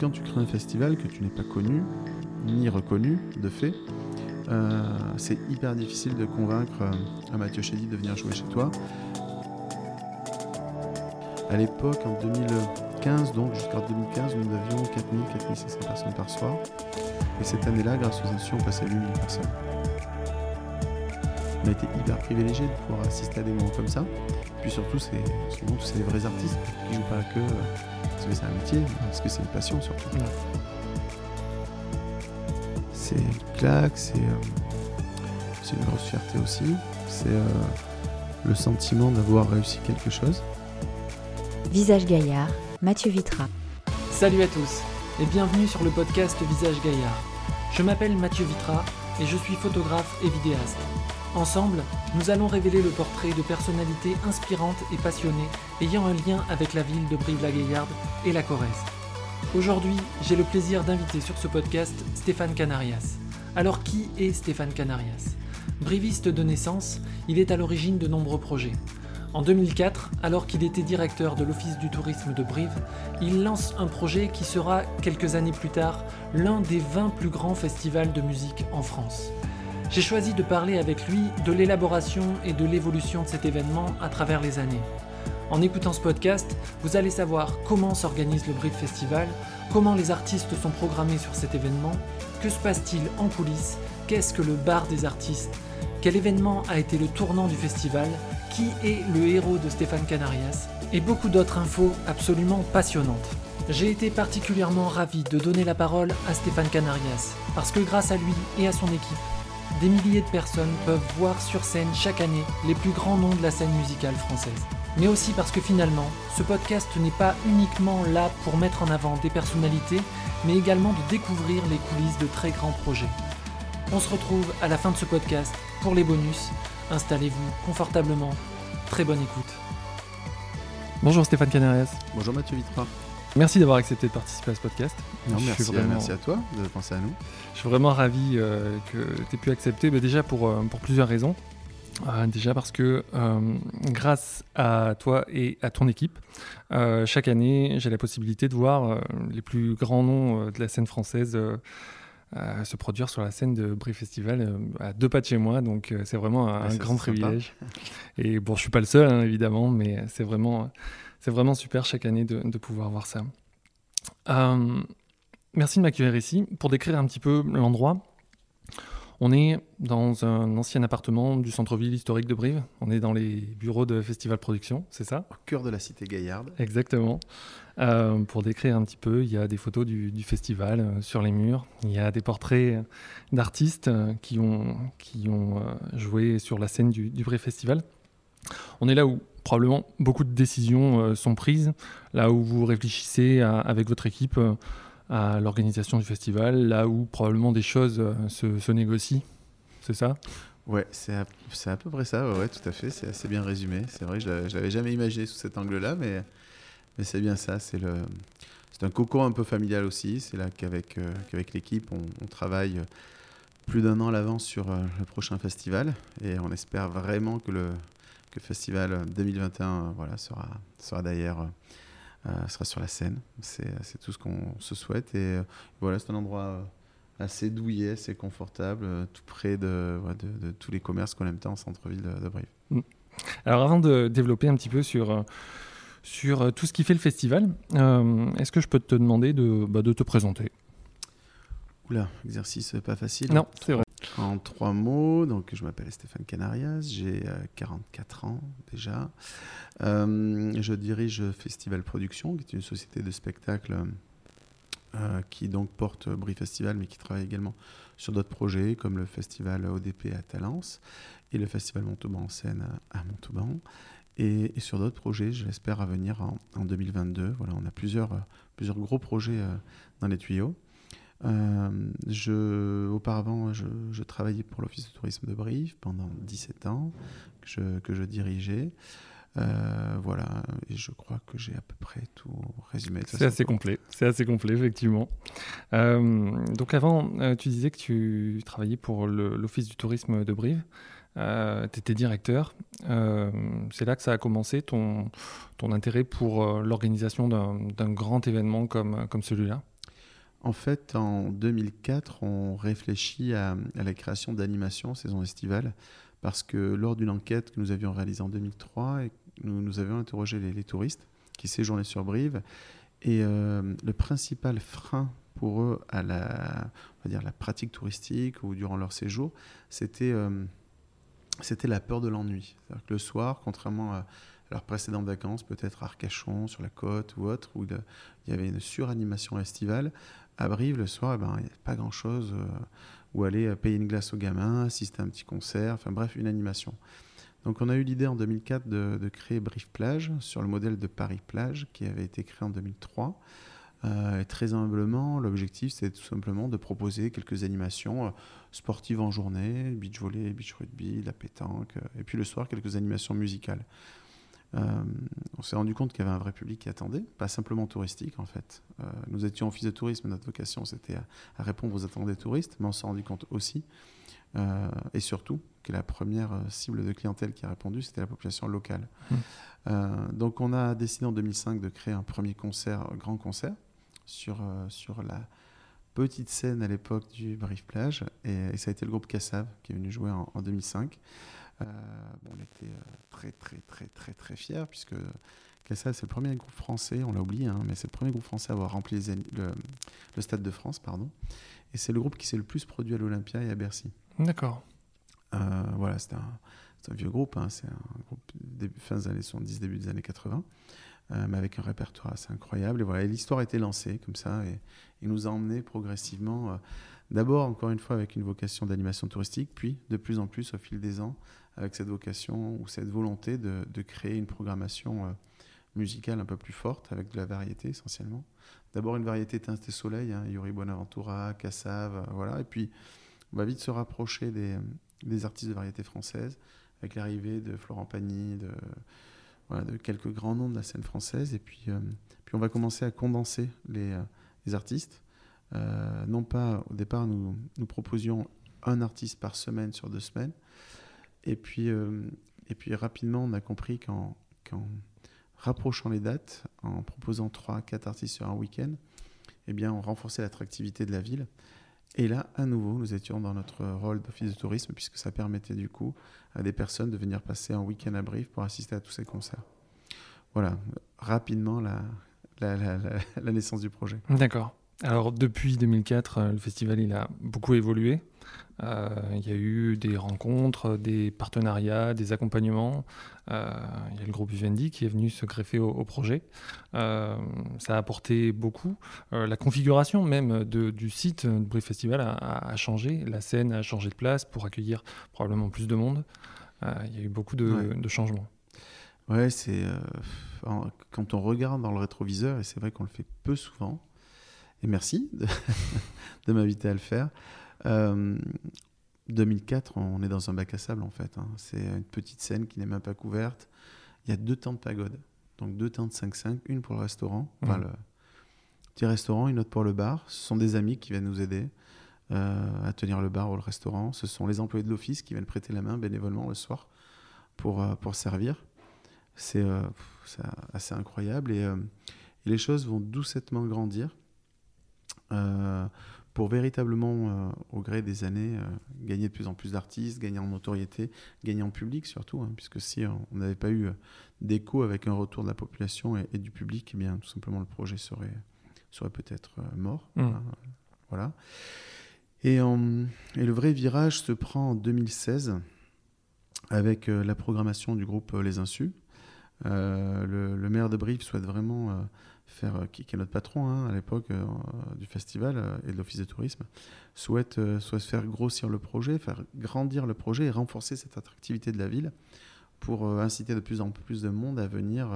quand tu crées un festival que tu n'es pas connu, ni reconnu de fait, euh, c'est hyper difficile de convaincre un Mathieu Chédy de venir jouer chez toi. À l'époque, en 2015, donc jusqu'en 2015, nous avions 4000, 4500 personnes par soir. Et cette année-là, grâce aux institutions, on passait à 8000 personnes. On a été hyper privilégiés de pouvoir assister à des moments comme ça. Puis surtout, c'est souvent c'est des vrais artistes qui jouent pas que parce que c'est un métier, parce que c'est une passion surtout. C'est une claque, c'est euh, une grosse fierté aussi. C'est euh, le sentiment d'avoir réussi quelque chose. Visage Gaillard, Mathieu Vitra. Salut à tous et bienvenue sur le podcast Visage Gaillard. Je m'appelle Mathieu Vitra et je suis photographe et vidéaste. Ensemble, nous allons révéler le portrait de personnalités inspirantes et passionnées ayant un lien avec la ville de Brive-la-Gaillarde et la Corrèze. Aujourd'hui, j'ai le plaisir d'inviter sur ce podcast Stéphane Canarias. Alors qui est Stéphane Canarias? Briviste de naissance, il est à l'origine de nombreux projets. En 2004, alors qu'il était directeur de l'Office du tourisme de Brive, il lance un projet qui sera, quelques années plus tard, l'un des 20 plus grands festivals de musique en France. J'ai choisi de parler avec lui de l'élaboration et de l'évolution de cet événement à travers les années. En écoutant ce podcast, vous allez savoir comment s'organise le Brive Festival, comment les artistes sont programmés sur cet événement, que se passe-t-il en coulisses, qu'est-ce que le bar des artistes, quel événement a été le tournant du festival, qui est le héros de Stéphane Canarias, et beaucoup d'autres infos absolument passionnantes. J'ai été particulièrement ravi de donner la parole à Stéphane Canarias, parce que grâce à lui et à son équipe, des milliers de personnes peuvent voir sur scène chaque année les plus grands noms de la scène musicale française. Mais aussi parce que finalement, ce podcast n'est pas uniquement là pour mettre en avant des personnalités, mais également de découvrir les coulisses de très grands projets. On se retrouve à la fin de ce podcast pour les bonus. Installez-vous confortablement. Très bonne écoute. Bonjour Stéphane Canarias. Bonjour Mathieu Vitra. Merci d'avoir accepté de participer à ce podcast. merci, merci, à toi de penser à nous. Je suis vraiment ravi euh, que tu aies pu accepter, bah, déjà pour, euh, pour plusieurs raisons. Euh, déjà parce que grâce à toi et à ton équipe, chaque année, j'ai la possibilité de voir les plus grands noms de la scène française se produire sur la scène de Brie Festival à deux pas de chez moi. Donc c'est vraiment un, grand privilège. Et bon, je suis pas le seul, hein, évidemment, mais c'est vraiment c'est vraiment super chaque année de, pouvoir voir ça. Euh, merci de m'accueillir ici. Pour décrire un petit peu l'endroit, on est dans un ancien appartement du centre-ville historique de Brive. On est dans les bureaux de Festival Production, c'est ça? Au cœur de la cité Gaillarde. Exactement. Euh, pour décrire un petit peu, il y a des photos du, festival euh, sur les murs. Il y a des portraits d'artistes qui ont, qui ont joué sur la scène du, du Brive Festival. On est là où probablement beaucoup de décisions euh, sont prises, là où vous réfléchissez avec votre équipe euh, à l'organisation du festival, là où probablement des choses euh, se, négocient. C'est ça? Ouais, c'est à, à, peu près ça, ouais, tout à fait, c'est assez bien résumé. C'est vrai, je ne l'avais jamais imaginé sous cet angle-là, mais, mais c'est bien ça. C'est un cocon un peu familial aussi. C'est là qu'avec qu'avec l'équipe, on, travaille plus d'un an à l'avance sur le prochain festival et on espère vraiment que le, que festival 2021 euh, voilà, sera, d'ailleurs euh, euh, sera sur la scène. C'est tout ce qu'on se souhaite. Et voilà, c'est un endroit assez douillet, assez confortable, tout près de, tous les commerces qu'on aime tant en centre-ville de, Brive. Mm. Alors avant de développer un petit peu sur, tout ce qui fait le festival, est-ce que je peux te demander de, bah, de te présenter? Oula, exercice pas facile. Non, c'est vrai. En trois mots, donc je m'appelle Stéphane Canarias, j'ai 44 euh, ans déjà. Euh, je dirige Festival Production, qui est une société de spectacle euh, qui donc porte Brie Festival, mais qui travaille également sur d'autres projets, comme le festival ODP à Talence et le festival Montauban en scène à Montauban. Et, sur d'autres projets, je l'espère à venir en, en, 2022. Voilà, on a plusieurs, plusieurs gros projets dans les tuyaux. Euh, je, auparavant, je, travaillais pour l'Office de tourisme de Brive pendant 17 ans, que je, que je dirigeais. Euh, voilà, et je crois que j'ai à peu près tout résumé. C'est assez complet, c'est assez complet, effectivement. Euh, donc avant, tu disais que tu travaillais pour l'Office du tourisme de Brive. tu étais directeur. c'est là que ça a commencé, ton, ton intérêt pour l'organisation d'un grand événement comme, comme celui-là En fait, en 2004, on réfléchit à, la création d'animations saison estivale parce que lors d'une enquête que nous avions réalisée en 2003, nous, nous avions interrogé les, touristes qui séjournaient sur Brive et euh, le principal frein pour eux à la, on va dire, la pratique touristique ou durant leur séjour, c'était euh, la peur de l'ennui. Le soir, contrairement à leurs précédentes vacances, peut-être à Arcachon, sur la côte ou autre, où il y avait une suranimation estivale, à Brive, le soir, eh ben, il n'y a pas grand-chose euh, où aller euh, payer une glace aux gamins, assister à un petit concert, enfin bref, une animation. Donc on a eu l'idée en 2004 de, créer Brive Plage sur le modèle de Paris Plage qui avait été créé en 2003. Euh, et très humblement, l'objectif c'était tout simplement de proposer quelques animations sportives en journée, beach volley, beach rugby, la pétanque, et puis le soir quelques animations musicales. Euh, on s'est rendu compte qu'il y avait un vrai public qui attendait, pas simplement touristique en fait. Euh, nous étions office de tourisme, notre vocation c'était à, répondre aux attentes des touristes, mais on s'est rendu compte aussi, euh, et surtout, que la première cible de clientèle qui a répondu, c'était la population locale. Mmh. donc on a décidé en 2005 de créer un premier concert, grand concert, sur, sur la petite scène à l'époque du Brief Plage, et, ça a été le groupe Cassav qui est venu jouer en, en 2005. Euh, on était euh, très très très très très fiers puisque Cassel c'est le premier groupe français, on l'a oublié, hein, mais c'est le premier groupe français à avoir rempli le, Stade de France, pardon. Et c'est le groupe qui s'est le plus produit à l'Olympia et à Bercy. D'accord. Euh, voilà, c'est un, vieux groupe, hein, c'est un groupe début, fin des années 70, début des années 80, mais avec un répertoire assez incroyable. Et voilà, l'histoire a été lancée comme ça, et il nous a emmenés progressivement, d'abord, encore une fois, avec une vocation d'animation touristique, puis de plus en plus, au fil des ans, avec cette vocation ou cette volonté de, créer une programmation euh, musicale un peu plus forte, avec de la variété essentiellement. D'abord une variété teinte soleil, hein, Yuri Bonaventura, Cassav, euh, voilà. Et puis on va vite se rapprocher des, artistes de variété française, avec l'arrivée de Florent Pagny, de, quelques grands noms de la scène française. Et puis, euh, puis on va commencer à condenser les, artistes. non pas, au départ, nous proposions un artiste par semaine sur deux semaines. Et puis, euh, et puis rapidement, on a compris qu'en rapprochant les dates, en proposant 3 quatre artistes sur un week-end, eh bien, on renforçait l'attractivité de la ville. Et là, à nouveau, nous étions dans notre rôle d'office de tourisme, puisque ça permettait du coup à des personnes de venir passer un week-end à Brive pour assister à tous ces concerts. Voilà, rapidement la, la naissance du projet. D'accord. Alors depuis 2004, euh, le festival il a beaucoup évolué. Euh, il y a eu des rencontres, des partenariats, des accompagnements. Euh, il y a le groupe Vivendi qui est venu se greffer au, projet. ça a apporté beaucoup. la configuration même du site du Brief Festival a, changé. La scène a changé de place pour accueillir probablement plus de monde. il y a eu beaucoup de, de changements. Ouais, c'est quand on regarde dans le rétroviseur, et c'est vrai qu'on le fait peu souvent, et merci de, m'inviter à le faire. 2004, euh, on est dans un bac à sable en fait. Hein. C'est une petite scène qui n'est même pas couverte. Il y a deux tentes de pagode. Donc deux tentes 5-5, une pour le restaurant, enfin mmh. le petit restaurant, une autre pour le bar. Ce sont des amis qui viennent nous aider euh, à tenir le bar ou le restaurant. Ce sont les employés de l'office qui viennent prêter la main bénévolement le soir pour, euh, pour servir. C'est assez incroyable et, et, les choses vont doucettement grandir. Euh, pour véritablement, euh, au gré des années, euh, gagner de plus en plus d'artistes, gagner en notoriété, gagner en public surtout, hein, puisque si on n'avait pas eu d'écho avec un retour de la population et, du public, eh bien, tout simplement le projet serait, serait peut-être mort. Mmh. Hein, voilà. Et, et, le vrai virage se prend en 2016 avec la programmation du groupe Les Insus. Le, le, maire de Brive souhaite vraiment faire, euh, qui, est notre patron hein, à l'époque euh, du festival euh, et de l'office de tourisme, souhaite, souhaite faire grossir le projet, faire grandir le projet et renforcer cette attractivité de la ville pour inciter de plus en plus de monde à venir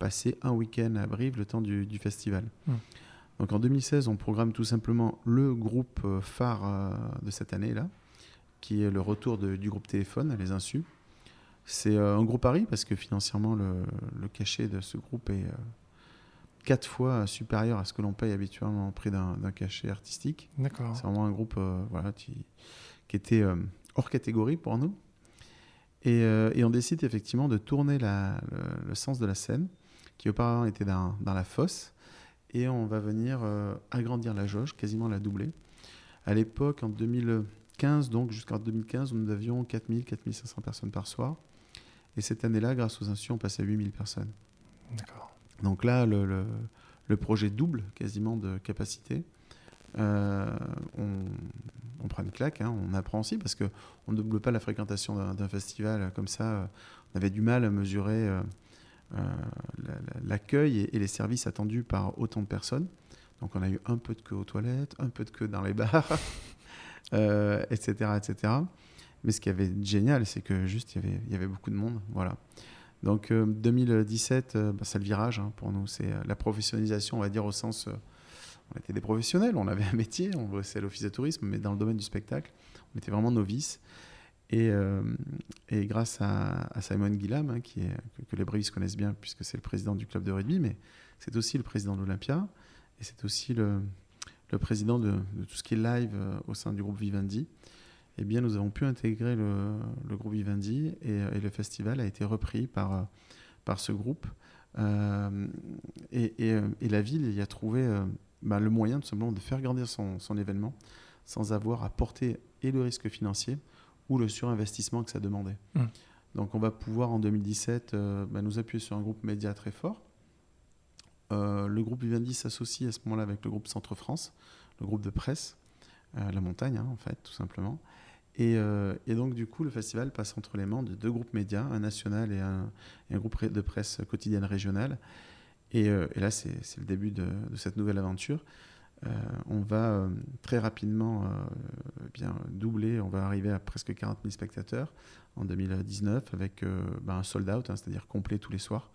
passer un week-end à Brive le temps du, festival. Mmh. Donc en 2016, on programme tout simplement le groupe phare de cette année-là, qui est le retour du groupe Téléphone, Les Insus. C'est un gros pari parce que financièrement, le, le cachet de ce groupe est quatre fois supérieur à ce que l'on paye habituellement au prix d'un cachet artistique. D'accord. C'est vraiment un groupe euh, voilà, qui, qui était euh, hors catégorie pour nous. Et, euh, et, on décide effectivement de tourner la, le, sens de la scène, qui auparavant était dans, dans la fosse. et on va venir agrandir la jauge, quasiment la doubler. À l'époque, en 2015, donc jusqu'en 2015, nous avions 4000, 4500 personnes par soir. Et cette année-là, grâce aux institutions, on passait à 8000 personnes. D'accord. Donc là, le, projet double quasiment de capacité. Euh, on, prend une claque, hein, on apprend aussi parce qu'on ne double pas la fréquentation d'un festival comme ça. On avait du mal à mesurer euh, euh, l'accueil et, les services attendus par autant de personnes. Donc on a eu un peu de queue aux toilettes, un peu de queue dans les bars, etc., etc. Mais ce qui avait génial, c'est que juste il y avait, il y avait beaucoup de monde, voilà. Donc 2017, euh, euh, bah, c'est le virage hein, pour nous, c'est euh, la professionnalisation, on va dire au sens, on était des professionnels, on avait un métier, on bossait à l'office de tourisme, mais dans le domaine du spectacle, on était vraiment novices. Et, et grâce à, Simon Guillam, hein, que, les Brivis connaissent bien, puisque c'est le président du club de rugby, mais c'est aussi le président de l'Olympia, et c'est aussi le, le président de, de, tout ce qui est live au sein du groupe Vivendi eh bien, nous avons pu intégrer le, groupe Vivendi et, le festival a été repris par, par ce groupe. Euh, et, la ville y a trouvé euh, bah, le moyen tout simplement de faire grandir son, événement sans avoir à porter et le risque financier ou le surinvestissement que ça demandait. Mmh. Donc on va pouvoir en 2017 euh, bah, nous appuyer sur un groupe média très fort. le groupe Vivendi s'associe à ce moment-là avec le groupe Centre France, le groupe de presse, La Montagne hein, en fait, tout simplement. Euh, et, donc, du coup, le festival passe entre les mains de deux groupes médias, un national et un, groupe de presse quotidienne régionale. Et, euh, là, c'est le début de, cette nouvelle aventure. Euh, on va très rapidement bien doubler, on va arriver à presque 40 000 spectateurs en 2019 avec ben, un sold out, hein, c'est-à-dire complet tous les soirs,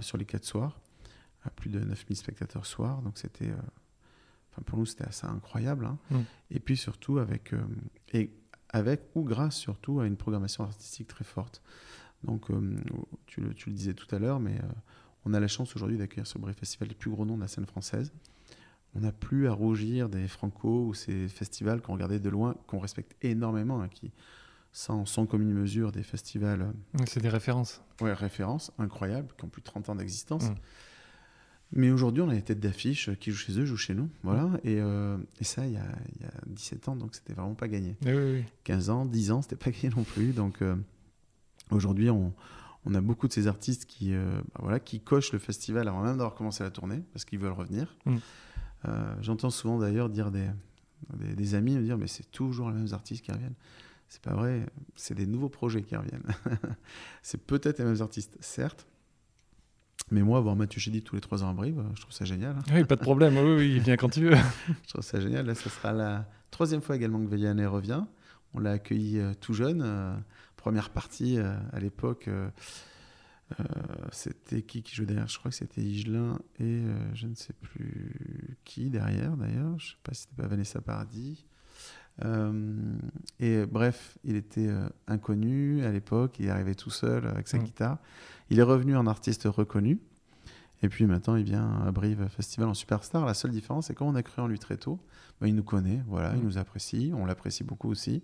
sur les quatre soirs, à plus de 9 000 spectateurs soir. Donc c'était, pour nous, c'était assez incroyable. Hein. Mmh. Et puis surtout avec, et avec ou grâce surtout à une programmation artistique très forte. Donc, euh, tu, le, tu, le, disais tout à l'heure, mais euh, on a la chance aujourd'hui d'accueillir sur Bref Festival les plus gros noms de la scène française. On n'a plus à rougir des Franco ou ces festivals qu'on regardait de loin, qu'on respecte énormément, hein, qui sans, sans commune mesure des festivals. Euh, C'est des références. Ouais, références incroyables, qui ont plus de 30 ans d'existence. Mmh. Mais aujourd'hui, on a des têtes d'affiche qui jouent chez eux, jouent chez nous. Voilà. Et, euh, et ça, il y, a, il y, a, 17 ans, donc c'était vraiment pas gagné. Oui, oui. 15 ans, 10 ans, c'était pas gagné non plus. Donc euh, aujourd'hui, on, on, a beaucoup de ces artistes qui, euh, bah voilà, qui cochent le festival avant même d'avoir commencé la tournée, parce qu'ils veulent revenir. Mm. J'entends souvent d'ailleurs dire des, des, des, amis me dire, mais c'est toujours les mêmes artistes qui reviennent. C'est pas vrai, c'est des nouveaux projets qui reviennent. c'est peut-être les mêmes artistes, certes, mais moi, voir Mathieu Chédid tous les trois ans à Brive, je trouve ça génial. Hein. Oui, pas de problème. Oui, oui, il vient quand tu veux. je trouve ça génial. Là, ce sera la troisième fois également que Veillanay revient. On l'a accueilli euh, tout jeune. Euh, première partie euh, à l'époque. c'était qui qui jouait derrière? Je crois que c'était Igelin et je ne sais plus qui derrière d'ailleurs. Je ne sais pas si c'était pas Vanessa Paradis. Et bref, il était inconnu à l'époque. Il est arrivé tout seul avec sa mm. guitare. Il est revenu en artiste reconnu. Et puis maintenant, il vient à Brive Festival en superstar. La seule différence, c'est quand on a cru en lui très tôt, bah, il nous connaît, voilà, il mm. nous apprécie, on l'apprécie beaucoup aussi. Et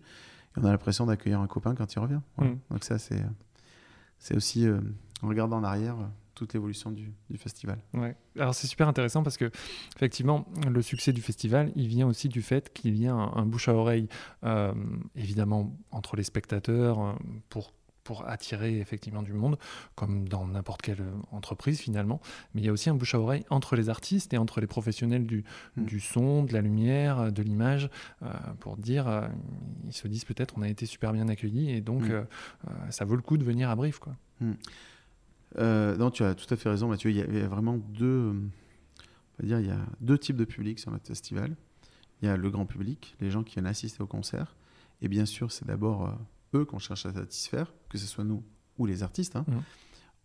on a l'impression d'accueillir un copain quand il revient. Mm. Donc ça, c'est, c'est aussi, euh, en regardant en arrière, toute l'évolution du, festival. Ouais. Alors c'est super intéressant parce que effectivement le succès du festival il vient aussi du fait qu'il y a un, bouche à oreille euh, évidemment entre les spectateurs euh, pour pour attirer effectivement du monde, comme dans n'importe quelle entreprise finalement. Mais il y a aussi un bouche à oreille entre les artistes et entre les professionnels du, mm. du son, de la lumière, de l'image, euh, pour dire, euh, ils se disent peut-être on a été super bien accueillis et donc mm. euh, ça vaut le coup de venir à Brief. Quoi. Mm. non, tu as tout à fait raison Mathieu, il y a, vraiment deux, on va dire, il y a deux types de public sur notre festival. Il y a le grand public, les gens qui viennent assister au concert. Et bien sûr, c'est d'abord eux qu'on cherche à satisfaire, que ce soit nous ou les artistes. Hein. Mmh.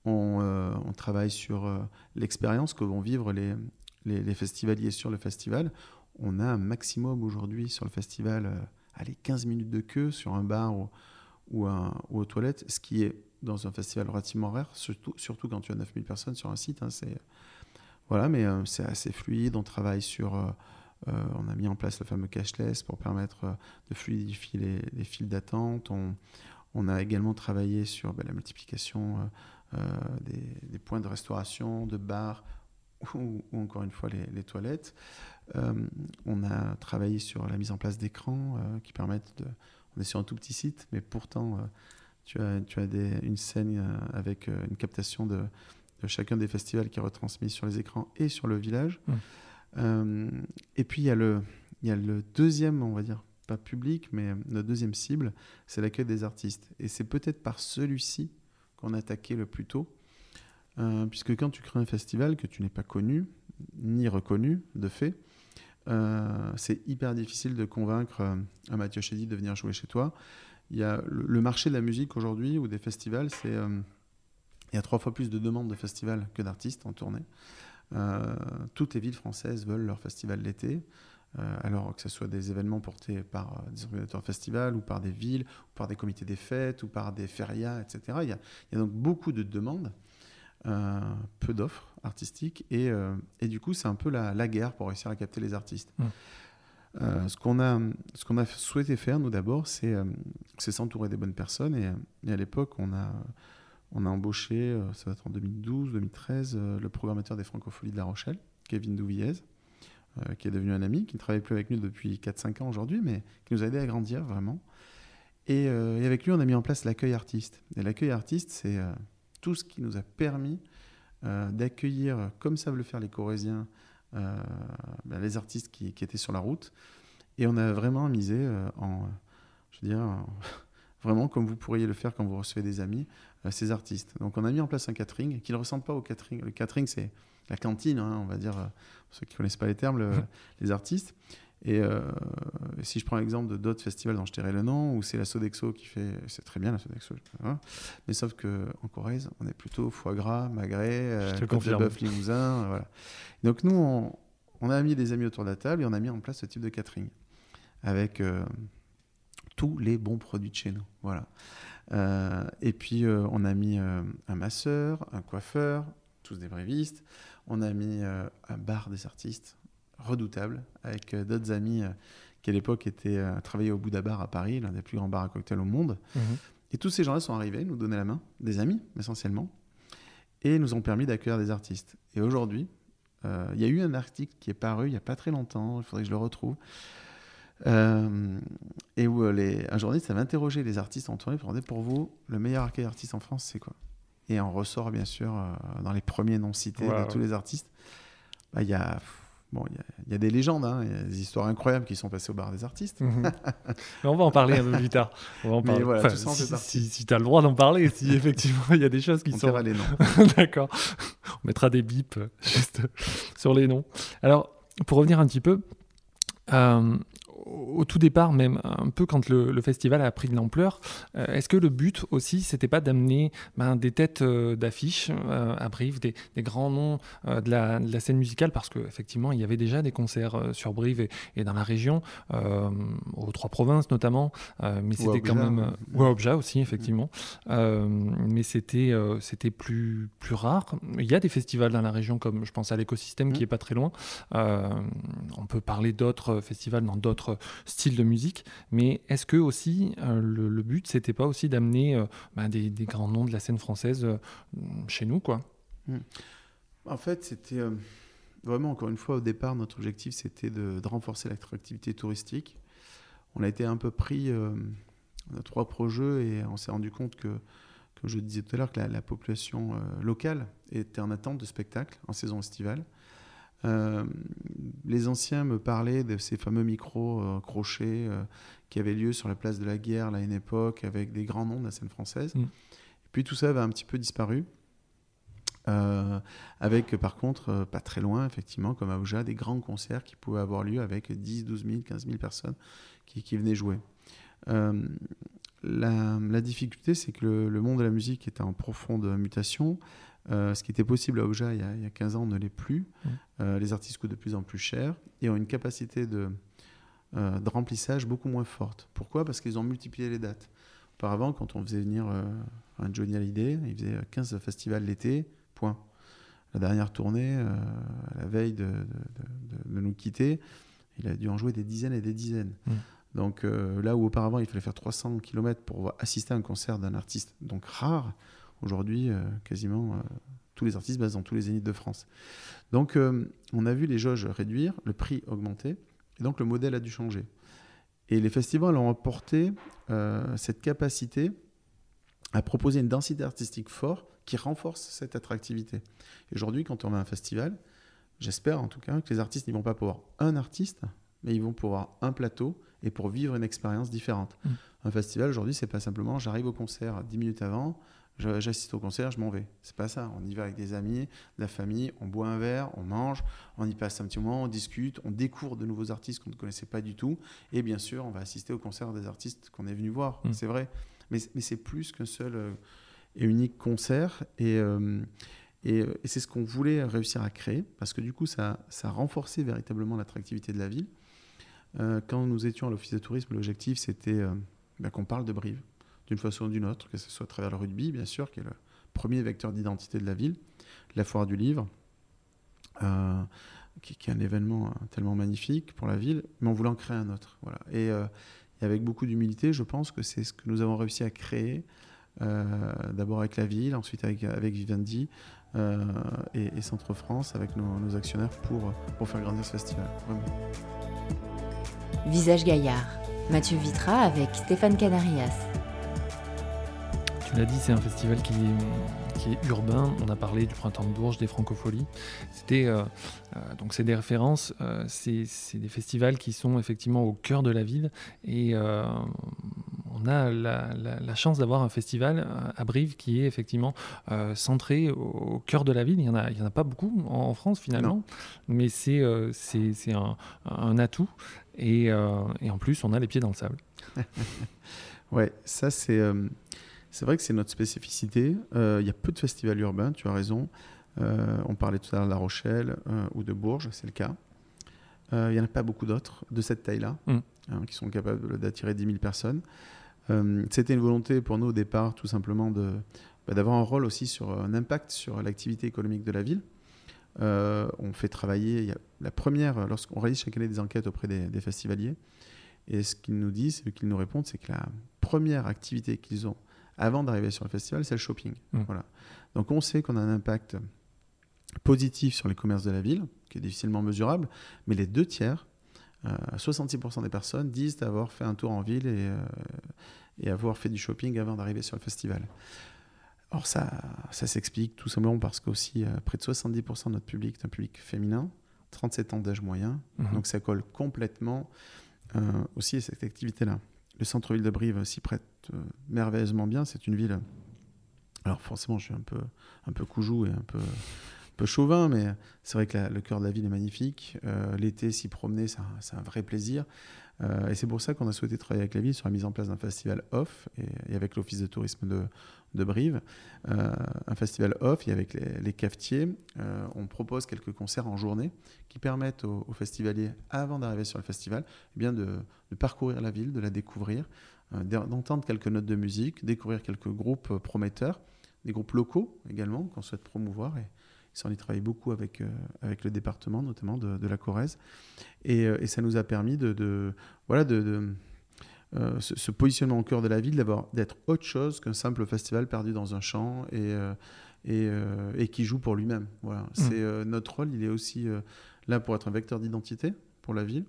Euh, on, travaille sur euh, l'expérience que vont vivre les, les, festivaliers sur le festival. On a un maximum aujourd'hui sur le festival, euh, allez, 15 minutes de queue sur un bar ou, ou, aux toilettes, ce qui est dans un festival relativement rare, surtout, quand tu as 9000 personnes sur un site. Hein, c'est, voilà, mais c'est assez fluide. On travaille sur euh, on a mis en place le fameux cashless pour permettre euh, de fluidifier les, files d'attente. On, a également travaillé sur ben, la multiplication euh, des, points de restauration, de bars ou, encore une fois les, toilettes. on a travaillé sur la mise en place d'écrans qui permettent de... On est sur un tout petit site, mais pourtant, tu as, tu as des, une scène avec une captation de, chacun des festivals qui est retransmis sur les écrans et sur le village. Mmh. et puis, il y, a le, il y a le deuxième, on va dire, pas public, mais notre deuxième cible, c'est l'accueil des artistes. Et c'est peut-être par celui-ci qu'on a attaqué le plus tôt, euh, puisque quand tu crées un festival que tu n'es pas connu, ni reconnu de fait, euh, c'est hyper difficile de convaincre euh, un Mathieu Chédy de venir jouer chez toi. Il y a le, marché de la musique aujourd'hui ou des festivals, c'est il y a trois fois plus de demandes de festivals que d'artistes en tournée. toutes les villes françaises veulent leur festival l'été. Euh, alors que ce soit des événements portés par euh, des organisateurs de festivals ou par des villes, ou par des comités des fêtes ou par des férias, etc. Il y a, donc beaucoup de demandes, euh, peu d'offres artistiques et, et, du coup c'est un peu la, guerre pour réussir à capter les artistes. Mmh. Ce qu'on a, a souhaité faire, nous d'abord, c'est s'entourer des bonnes personnes. Et, et à l'époque, on a, embauché, ça va être en 2012-2013, le programmateur des Francopholies de La Rochelle, Kevin Douvillez, euh, qui est devenu un ami, qui ne travaille plus avec nous depuis 4-5 ans aujourd'hui, mais qui nous a aidé à grandir vraiment. Euh, et, avec lui, on a mis en place l'accueil artiste. Et l'accueil artiste, c'est euh, tout ce qui nous a permis d'accueillir, comme savent le faire les Corésiens, ben, les artistes qui, étaient sur la route. Et on a vraiment misé en, je veux dire, vraiment comme vous pourriez le faire quand vous recevez des amis, ces artistes. Donc on a mis en place un catering qui ne ressemble pas au catering. Le catering, c'est la cantine, hein, on va dire, euh, pour ceux qui ne connaissent pas les termes, les artistes. Et euh, si je prends l'exemple de d'autres festivals dont je tairai le nom, où c'est la Sodexo qui fait, c'est très bien la Sodexo, mais sauf qu'en Corrèze, on est plutôt foie gras, magret, euh, bœuf limousin, voilà. Donc nous, on, on, a mis des amis autour de la table et on a mis en place ce type de catering avec tous les bons produits de chez nous, voilà. et puis on a mis un masseur, un coiffeur, tous des brévistes. On a mis euh, un bar des artistes redoutable avec euh, d'autres amis euh, qui à l'époque étaient travaillaient au Bouddha Bar à Paris, l'un des plus grands bars à cocktail au monde. Mhm. Et tous ces gens-là sont arrivés, nous donner la main, des amis essentiellement, et nous ont permis d'accueillir des artistes. Et aujourd'hui, il y a eu un article qui est paru il n'y a pas très longtemps, il faudrait que je le retrouve, et où les, un journaliste avait interrogé les artistes en tournée pour demander pour vous, le meilleur accueil artiste en France, c'est quoi? Et on ressort, bien sûr, euh, dans les premiers noms cités de tous les artistes. Bah, il y a. Bon, il y, a des légendes, hein, il y a des histoires incroyables qui sont passées au bar des artistes. Mhm. Mais on va en parler un peu plus tard. On va en parler. Voilà, si, si, tu as le droit d'en parler, si effectivement il y a des choses qui on sont. les noms. D'accord. On mettra des bips euh, juste sur les noms. Alors, pour revenir un petit peu, euh, au tout départ, même un peu quand le, festival a pris de l'ampleur, euh, est-ce que le but aussi, c'était pas d'amener ben, des têtes euh, d'affiches euh, à Brive, des, grands noms de la, scène musicale, parce qu'effectivement, il y avait déjà des concerts sur Brive et, dans la région, aux trois provinces notamment, mais c'était quand même. Ou à Obja aussi, effectivement. mais c'était c'était plus, plus rare. Il y a des festivals dans la région, comme je pense à l'écosystème qui mmh. est pas très loin. on peut parler d'autres festivals dans d'autres style de musique. Mais est-ce que aussi euh, le, but, c'était pas aussi d'amener euh, bah, des, grands noms de la scène française euh, chez nous, quoi? En fait, c'était vraiment encore une fois au départ notre objectif, c'était de, renforcer l'attractivité touristique. On a été un peu pris on a trois projets et on s'est rendu compte que, comme je disais tout à l'heure, que la population locale était en attente de spectacles en saison estivale. Euh, les anciens me parlaient de ces fameux micros euh, crochets euh, qui avaient lieu sur la place de la guerre à une époque avec des grands noms de la scène française. Mm. Et puis tout ça avait un petit peu disparu. avec par contre, pas très loin, effectivement, comme à Ouja, des grands concerts qui pouvaient avoir lieu avec 10, 12 000, 15 000 personnes qui, qui venaient jouer. La, difficulté, c'est que le, le, monde de la musique est en profonde mutation. Euh, ce qui était possible à Oja il y a, il y a 15 ans ne l'est plus. Mmh. Euh, les artistes coûtent de plus en plus cher et ont une capacité de, euh, de remplissage beaucoup moins forte. Pourquoi? Parce qu'ils ont multiplié les dates. Auparavant, quand on faisait venir un Johnny Hallyday, il faisait 15 festivals l'été, point. La dernière tournée, à la veille de, de, nous quitter, il a dû en jouer des dizaines et des dizaines. Mmh. Donc là où auparavant il fallait faire 300 km pour assister à un concert d'un artiste donc rare, Aujourd'hui, euh, quasiment, euh, tous les artistes basent dans tous les zéniths de France. Donc, euh, on a vu les jauges réduire, le prix augmenter, et donc le modèle a dû changer. Et les festivals ont apporté cette capacité à proposer une densité artistique forte qui renforce cette attractivité. Aujourd'hui, quand on va à un festival, j'espère en tout cas que les artistes n'y vont pas pour avoir un artiste, mais ils vont pour avoir un plateau et pour vivre une expérience différente. Mm. Un festival, aujourd'hui, c'est pas simplement j'arrive au concert 10 minutes avant, j'assiste au concert, je m'en vais. C'est pas ça. On y va avec des amis, de la famille, on boit un verre, on mange, on y passe un petit moment, on discute, on découvre de nouveaux artistes qu'on ne connaissait pas du tout. Et bien sûr, on va assister au concert des artistes qu'on est venu voir. Mm. C'est vrai. Mais, mais c'est plus qu'un seul euh, et unique concert. Et, euh, et, euh, et c'est ce qu'on voulait réussir à créer, parce que du coup, ça, ça a renforcé véritablement l'attractivité de la ville. Euh, quand nous étions à l'Office de tourisme, l'objectif, c'était euh, ben, qu'on parle de Brive, d'une façon ou d'une autre, que ce soit à travers le rugby, bien sûr, qui est le premier vecteur d'identité de la ville, la foire du livre, euh, qui, est un événement euh, tellement magnifique pour la ville, mais en créer un autre. Voilà. Et, euh, et avec beaucoup d'humilité, je pense que c'est ce que nous avons réussi à créer, d'abord avec la ville, ensuite avec, Vivendi et, Centre France, avec nos, actionnaires, pour, pour faire grandir ce festival. Visage Gaillard. Mathieu Vitra avec Stéphane Canarias. Tu l'as dit, c'est un festival qui est, qui est urbain. On a parlé du printemps de Bourges, des francopholies. C'était euh, euh, donc c'est des références. euh, c'est des festivals qui sont effectivement au cœur de la ville et on a la, la- la chance d'avoir un festival à Brive qui est effectivement centré au, au cœur de la ville. Il y en a, il y en a pas beaucoup en, en France finalement, mais c'est c'est un, un atout. Et, et en plus, on a les pieds dans le sable. Ouais, ça c'est c'est vrai que c'est notre spécificité. Euh, Il y a peu de festivals urbains, tu as raison. Euh, on parlait tout à l'heure de La Rochelle euh, ou de Bourges, c'est le cas. Il n'y en a pas beaucoup d'autres de cette taille-là Mm. hein, qui sont capables d'attirer 10 000 personnes. C'était une volonté pour nous au départ tout simplement de bah, d'avoir un rôle aussi sur un impact sur l'activité économique de la ville. Euh, on fait travailler, il y a la première, lorsqu'on réalise chaque année des enquêtes auprès des, des festivaliers, et ce qu'ils nous disent, ce qu'ils nous répondent, c'est que la première activité qu'ils ont avant d'arriver sur le festival, c'est le shopping. Mm. Voilà. Donc on sait qu'on a un impact positif sur les commerces de la ville, qui est difficilement mesurable, mais les deux tiers, euh, 66% des personnes disent avoir fait un tour en ville et, euh, et avoir fait du shopping avant d'arriver sur le festival. Or ça, ça s'explique tout simplement parce qu'aussi euh, près de 70% de notre public est un public féminin, 37 ans d'âge moyen, Mhm. donc ça colle complètement euh, aussi à cette activité-là. Le centre-ville de Brive s'y prête euh, merveilleusement bien. C'est une ville. Alors forcément, je suis un peu, un peu coujou et un peu, peu chauvin, mais c'est vrai que le cœur de la ville est magnifique. Euh, L'été, s'y promener, c'est un vrai plaisir. Euh, et c'est pour ça qu'on a souhaité travailler avec la ville sur la mise en place d'un festival off et, avec l'office de tourisme de, Brive. Euh, un festival off et avec les, cafetiers, euh, on propose quelques concerts en journée qui permettent aux, festivaliers, avant d'arriver sur le festival, eh bien de, parcourir la ville, de la découvrir, d'en- d'entendre quelques notes de musique, découvrir quelques groupes prometteurs, des groupes locaux également qu'on souhaite promouvoir. Ça, on y travaille beaucoup avec, euh, avec le département, notamment de, de la Corrèze. Et, euh, et ça nous a permis de, de- voilà, de, de, euh, ce, ce positionnement au cœur de la ville, d'être autre chose qu'un simple festival perdu dans un champ et, euh, et, et qui joue pour lui-même. Voilà. C'est euh, notre rôle, il est aussi là pour être un vecteur d'identité pour la ville,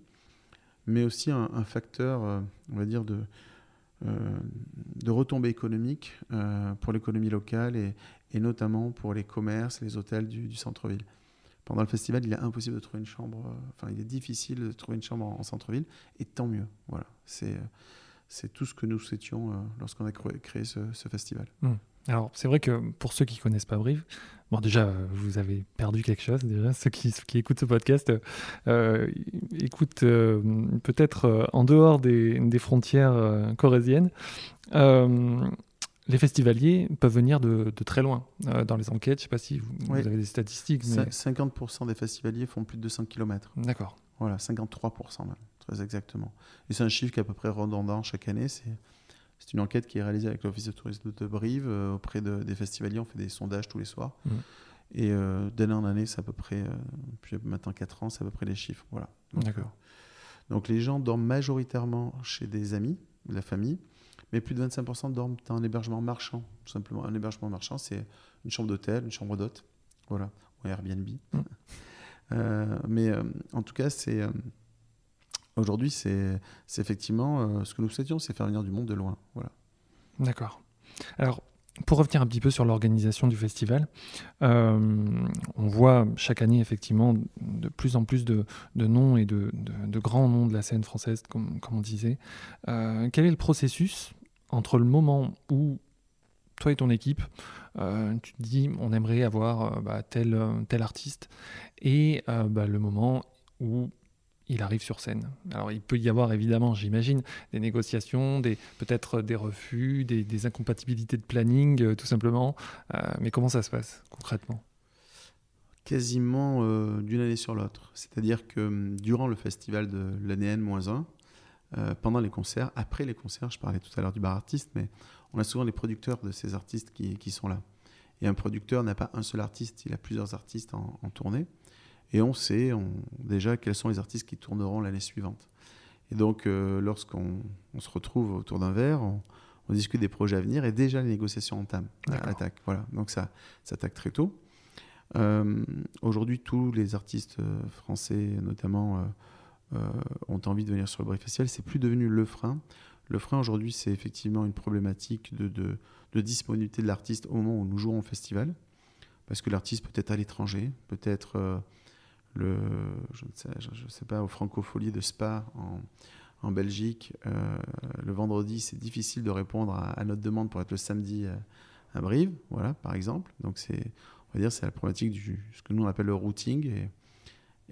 mais aussi un, un facteur, on va dire, de, euh, de retombées économiques euh, pour l'économie locale et, et notamment pour les commerces les hôtels du, centre-ville. Pendant le festival, il est impossible de trouver une chambre, euh, enfin, il est difficile de trouver une chambre en, en centre-ville, et tant mieux. Voilà, c'est euh, tout ce que nous souhaitions euh, lorsqu'on a créé, ce, festival. Alors, c'est vrai que pour ceux qui connaissent pas Brive, bon, déjà, vous avez perdu quelque chose. Déjà, ceux qui, écoutent ce podcast écoutent peut-être en dehors des, des frontières corréziennes. Les festivaliers peuvent venir de, de très loin. Euh, dans les enquêtes, je sais pas si vous, avez des statistiques. mais- Cin- 50% des festivaliers font plus de 200 km. D'accord. Voilà, 53% même, très exactement. Et c'est un chiffre qui est à peu près redondant chaque année. C'est c'est une enquête qui est réalisée avec l'Office de tourisme de Brive euh, auprès de- des festivaliers. On fait des sondages tous les soirs. Mhm. Et euh, d'année en année, c'est à peu près, euh, puis maintenant 4 ans, c'est à peu près les chiffres. Voilà. Donc, D'accord. donc les gens dorment majoritairement chez des amis, de la famille, mais plus de 25% dorment dans un hébergement marchand, tout simplement. Un hébergement marchand, c'est une chambre d'hôtel, une chambre d'hôte. Voilà, ou Airbnb. Euh, mais euh, en tout cas, c'est euh, aujourd'hui, c'est effectivement ce que nous souhaitions, c'est faire venir du monde de loin. Voilà. D'accord. Alors, pour revenir un petit peu sur l'organisation du festival, on voit chaque année effectivement de plus en plus de, de noms et de, de, grands noms de la scène française, comme, comme on disait. quel est le processus entre le moment où toi et ton équipe, euh, tu te dis on aimerait avoir euh, bah, tel, euh, tel artiste, et bah, le moment où il arrive sur scène. Alors il peut y avoir évidemment, j'imagine, des négociations, peut-être des refus, des, incompatibilités de planning, tout simplement, mais comment ça se passe concrètement? Quasiment d'une année sur l'autre. C'est-à-dire que hum, durant le festival de l'ADN-1, euh, pendant les concerts, après les concerts, je parlais tout à l'heure du bar artiste, mais on a souvent les producteurs de ces artistes qui, sont là. Et un producteur n'a pas un seul artiste, il a plusieurs artistes en, tournée. Et on sait déjà quels sont les artistes qui tourneront l'année suivante. Et donc, euh, lorsqu'on se retrouve autour d'un verre, on, discute des projets à venir et déjà les négociations entament, attaquent. Voilà. Donc, ça, ça très tôt. Euh, aujourd'hui, tous les artistes français, notamment ont envie de venir sur le Brief Festival. C'est plus devenu le frein. Le frein aujourd'hui, c'est effectivement une problématique de, de, disponibilité de l'artiste au moment où nous jouons au festival. Parce que l'artiste peut être à l'étranger, peut-être euh, je ne sais, pas, au Francofolie de Spa en, Belgique. Euh, le vendredi, c'est difficile de répondre à, notre demande pour être le samedi euh, à, Brive, voilà, par exemple. Donc c'est, on va dire, c'est la problématique du ce que nous on appelle le routing et,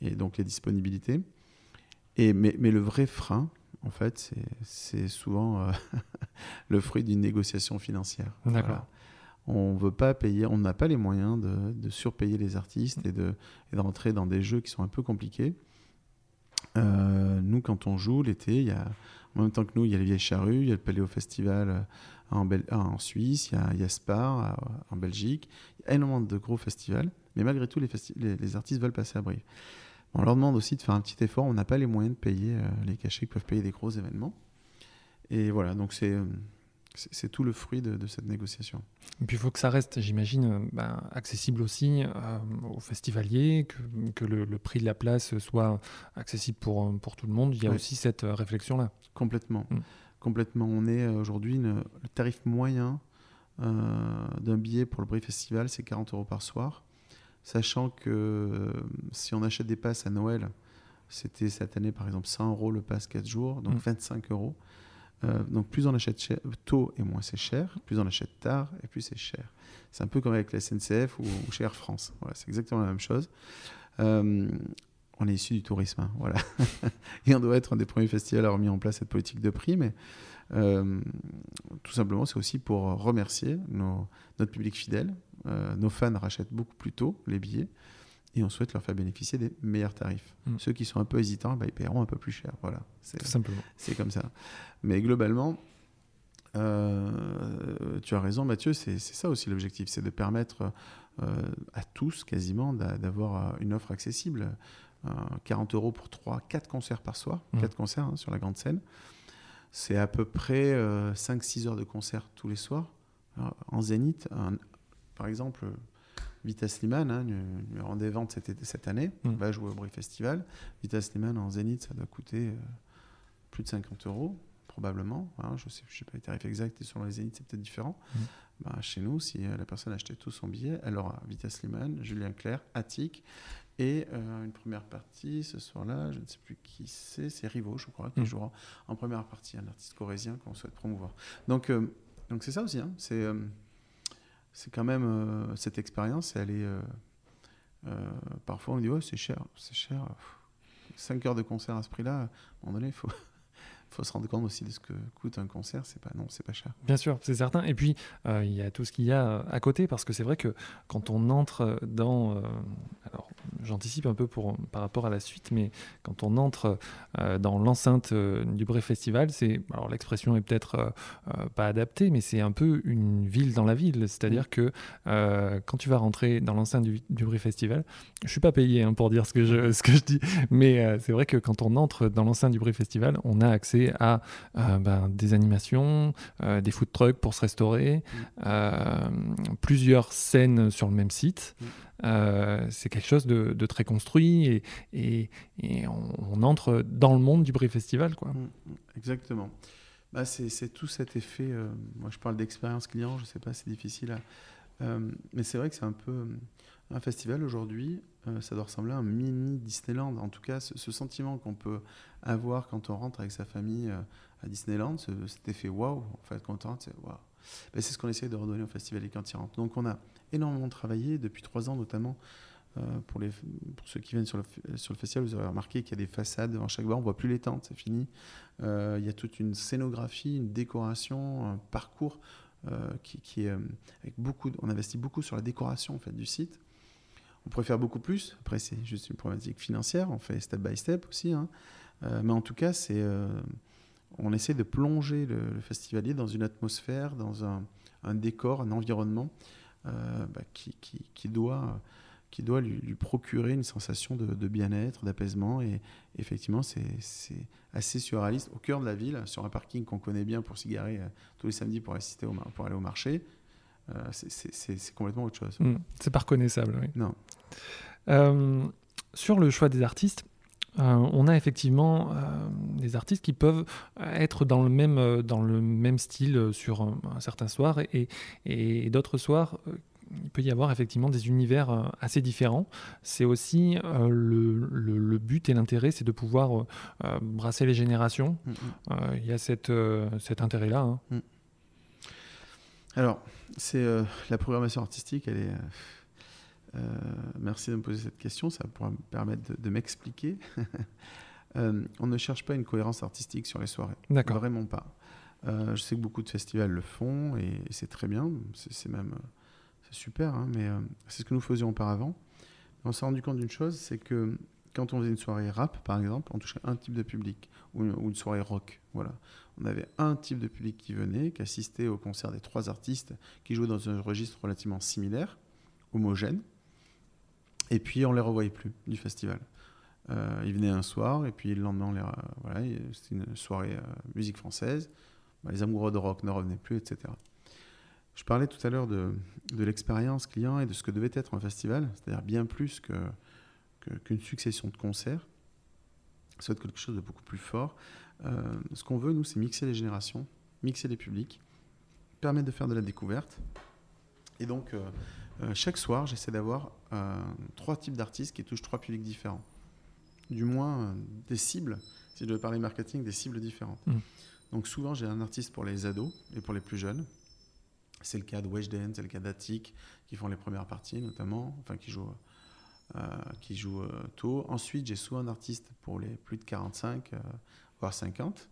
et donc les disponibilités. Et, mais, mais le vrai frein, en fait, c'est souvent euh, le fruit d'une négociation financière. D'accord. On veut pas payer, on n'a pas les moyens de, surpayer les artistes et de, et rentrer dans des jeux qui sont un peu compliqués. Euh, nous, quand on joue l'été, il y a, en même temps que nous, il y a les Vieilles Charrues, il y a le Paléo Festival euh, en, en Suisse, il y a, il y a Spar en Belgique. Il y a énormément de gros festivals, mais malgré tout, les, les artistes veulent passer à Brive. On leur demande aussi de faire un petit effort. On n'a pas les moyens de payer euh, les cachets qui peuvent payer des gros événements. Et voilà, donc c'est euh, c'est tout le fruit de, cette négociation. Et puis il faut que ça reste, j'imagine, euh, ben, accessible aussi aux festivaliers, que, que le, prix de la place soit accessible pour, pour tout le monde. Il y a aussi cette réflexion-là. Complètement. Mm. Complètement. On est aujourd'hui, le tarif moyen d'un billet pour le Brie Festival, c'est 40 euros par soir sachant que euh, si on achète des passes à Noël, c'était cette année par exemple 100 euros le pass 4 jours, donc 25 mm. euros. Euh, donc plus on achète tôt et moins c'est cher, plus on achète tard et plus c'est cher. C'est un peu comme avec la SNCF ou, chez Air France. Voilà, c'est exactement la même chose. Euh, on est issu du tourisme, hein, voilà. et on doit être un des premiers festivals à avoir mis en place cette politique de prix, mais tout simplement c'est aussi pour remercier notre public fidèle euh, nos fans rachètent beaucoup plus tôt les billets et on souhaite leur faire bénéficier des meilleurs tarifs. Mm. Ceux qui sont un peu hésitants, bah, ils paieront un peu plus cher. Voilà, c'est simplement. C'est comme ça. Mais globalement, euh, tu as raison, Mathieu. C'est ça aussi l'objectif, c'est de permettre euh, à tous quasiment d'avoir une offre accessible. 40 euros pour 3, 4 concerts par soir, 4 mm. concerts hein, sur la grande scène. C'est à peu près 5-6 heures de concert tous les soirs. en zénith, un, par exemple, Vita Sliman, hein, numéro des ventes cette, cette année, mm. va jouer au Brie Festival. Vita Sliman en Zénith, ça doit coûter euh, plus de 50 euros, probablement. Hein, je ne sais, je sais pas les tarifs exacts, et sur les Zénith, c'est peut-être différent. Mm. Bah, chez nous, si euh, la personne achetait tout son billet, elle aura Vita Sliman, Julien Clerc, Attic, et euh, une première partie ce soir-là, je ne sais plus qui c'est, c'est Rivo, je crois, qui mm. jouera en première partie, un artiste corésien qu'on souhaite promouvoir. Donc, donc c'est ça aussi, hein, c'est c'est quand même euh, cette expérience, elle est. Euh, euh, parfois, on dit, ouais, c'est cher, c'est cher. 5 heures de concert à ce prix-là, à un moment donné, il faut, faut se rendre compte aussi de ce que coûte un concert. C'est pas non, c'est pas cher. Bien sûr, c'est certain. Et puis il y a tout ce qu'il y a à côté, parce que c'est vrai que quand on entre dans, alors j'anticipe un peu pour, par rapport à la suite, mais quand on entre euh, dans l'enceinte euh, du Bré Festival, c'est, alors l'expression est peut-être euh, pas adaptée, mais c'est un peu une ville dans la ville. C'est-à-dire mm. que quand tu vas rentrer dans l'enceinte du, du Bré Festival, je suis pas payé hein, pour dire ce que je, ce que je dis, mais c'est vrai que quand on entre dans l'enceinte du Bré Festival, on a accès à ben, des animations, des food trucks pour se restaurer, mm. plusieurs scènes sur le même site. Mm. C'est quelque chose de, très construit et, on, entre dans le monde du Brie Festival. Quoi. Mm, mm, exactement. Bah, c'est tout cet effet. moi, je parle d'expérience client, je sais pas, c'est difficile à. mais c'est vrai que c'est un peu. Un festival aujourd'hui, ça doit ressembler à un mini Disneyland. En tout cas, ce, sentiment qu'on peut avoir quand on rentre avec sa famille à Disneyland, cet effet waouh, en fait, quand on rentre, c'est waouh. Ben, c'est ce qu'on essaie de redonner au festival des rentrent. Donc on a énormément travaillé depuis trois ans notamment. Euh, pour, les, pour ceux qui viennent sur le, sur le festival, vous avez remarqué qu'il y a des façades devant chaque bar, on voit plus les tentes, c'est fini. Euh, il y a toute une scénographie, une décoration, un parcours euh, qui, qui, est avec beaucoup. On investit beaucoup sur la décoration en fait du site. On pourrait faire beaucoup plus. Après, c'est juste une problématique financière. On fait step by step aussi. Hein. mais en tout cas, c'est on essaie de plonger le, festivalier dans une atmosphère, dans un, décor, un environnement bah, qui, doit, qui doit lui, procurer une sensation de, bien-être, d'apaisement. Et effectivement, c'est assez surréaliste. Au cœur de la ville, sur un parking qu'on connaît bien pour s'y garer euh, tous les samedis pour, assister au, pour aller au marché, euh, c'est complètement autre chose. Mmh. c'est pas reconnaissable, oui. Non. sur le choix des artistes, euh, on a effectivement euh, des artistes qui peuvent être dans le même, euh, dans le même style sur un, certain soir et, et, d'autres soirs. il peut y avoir effectivement des univers assez différents. C'est aussi le, but et l'intérêt, c'est de pouvoir brasser les générations. Mm, mm. Il y a cette, cet intérêt-là. Hein. Mm. Alors, c'est la programmation artistique, elle est euh, merci de me poser cette question, ça pourra me permettre de, m'expliquer. Euh, on ne cherche pas une cohérence artistique sur les soirées. D'accord. Vraiment pas. Euh, je sais que beaucoup de festivals le font et, c'est très bien. C'est même super, hein, mais c'est ce que nous faisions auparavant. On s'est rendu compte d'une chose, c'est que quand on faisait une soirée rap, par exemple, on touchait un type de public ou une, soirée rock. Voilà. On avait un type de public qui venait, qui assistait au concert des trois artistes qui jouaient dans un registre relativement similaire, homogène. Et puis on les revoyait plus du festival. Euh, ils venaient un soir et puis le lendemain, les, voilà, c'était une soirée euh, musique française. Bah, les amoureux de rock ne revenaient plus, etc. Je parlais tout à l'heure de, l'expérience client et de ce que devait être un festival, c'est-à-dire bien plus qu'une succession de concerts. Ça doit être quelque chose de beaucoup plus fort. Euh, ce qu'on veut, nous, c'est mixer les générations, mixer les publics, permettre de faire de la découverte. Et donc, chaque soir, j'essaie d'avoir euh, trois types d'artistes qui touchent trois publics différents. Du moins euh, des cibles, si je devais parler marketing, des cibles différentes. Mm. Donc souvent, j'ai un artiste pour les ados et pour les plus jeunes. C'est le cas de Weshden, c'est le cas d'Attic, qui font les premières parties notamment, enfin qui jouent, qui jouent tôt. Ensuite, j'ai souvent un artiste pour les plus de 45, voire 50.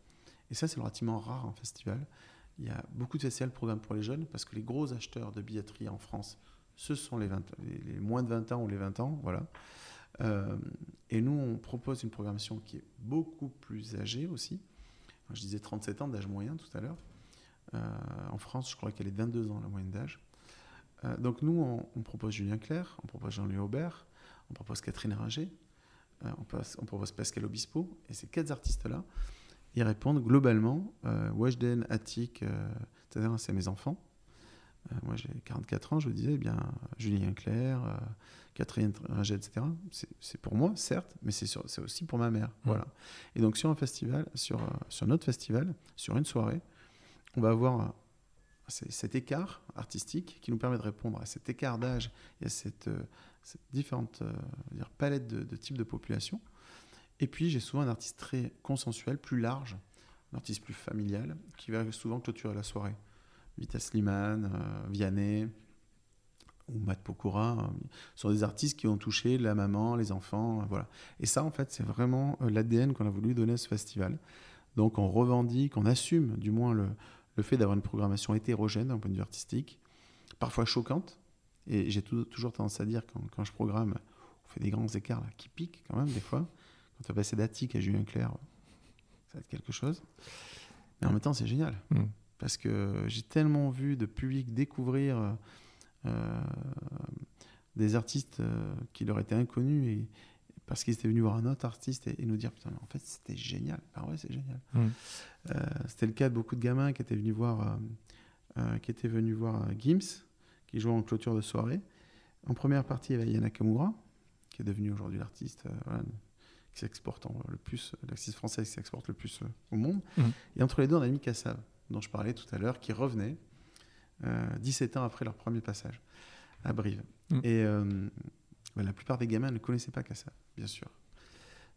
Et ça, c'est relativement rare en festival. Il y a beaucoup de festivals programmes pour les jeunes parce que les gros acheteurs de billetterie en France ce sont les, moins de 20 ans ou les 20 ans. Voilà. Euh, et nous, on propose une programmation qui est beaucoup plus âgée aussi. je disais 37 ans d'âge moyen tout à l'heure. Euh, en France, je crois qu'elle est 22 ans la moyenne d'âge. Euh, donc nous, on, propose Julien Clerc, on propose Jean-Louis Aubert, on propose Catherine Ringer, on, propose Pascal Obispo. Et ces quatre artistes-là, ils répondent globalement, Weshden, Attic, c'est mes enfants. Euh, moi, j'ai 44 ans, je vous disais, eh bien, Julien Clerc, euh, Catherine Ringer, etc. C'est pour moi, certes, mais c'est aussi pour ma mère. Mmh. Voilà. Et donc, sur un festival, sur, euh, sur notre festival, sur une soirée, on va avoir cet écart artistique qui nous permet de répondre à cet écart d'âge et à cette, cette différente palette de, de types de population. Et puis, j'ai souvent un artiste très consensuel, plus large, un artiste plus familial, qui va souvent clôturer la soirée. Vita Slimane, euh, Vianney ou Matt Pokora, euh, sont des artistes qui ont touché la maman, les enfants, euh, voilà. Et ça, en fait, c'est vraiment l'ADN qu'on a voulu donner à ce festival. Donc, on revendique, on assume, du moins, le, le fait d'avoir une programmation hétérogène d'un point de vue artistique, parfois choquante. Et j'ai toujours tendance à dire, quand, quand, je programme, on fait des grands écarts qui piquent quand même, des fois. Quand on va passer d'Attic à Julien Clerc, ça va être quelque chose. Mais en même temps, c'est génial. Mm parce que j'ai tellement vu de public découvrir euh, euh, des artistes euh, qui leur étaient inconnus et, parce qu'ils étaient venus voir un autre artiste et, nous dire putain en fait c'était génial ah ouais c'est génial mmh. c'était le cas de beaucoup de gamins qui étaient venus voir qui étaient venus voir Gims qui jouait en clôture de soirée En première partie, il y avait Yana Kamura, qui est devenu aujourd'hui l'artiste voilà, qui s'exporte le plus, l'artiste français qui s'exporte le plus au monde. Mhm. Et entre les deux, on a mis Kassav, dont je parlais tout à l'heure, qui revenait euh, 17 ans après leur premier passage à Brive. Mhm. Et euh, bah, la plupart des gamins ne connaissaient pas Kassav, bien sûr.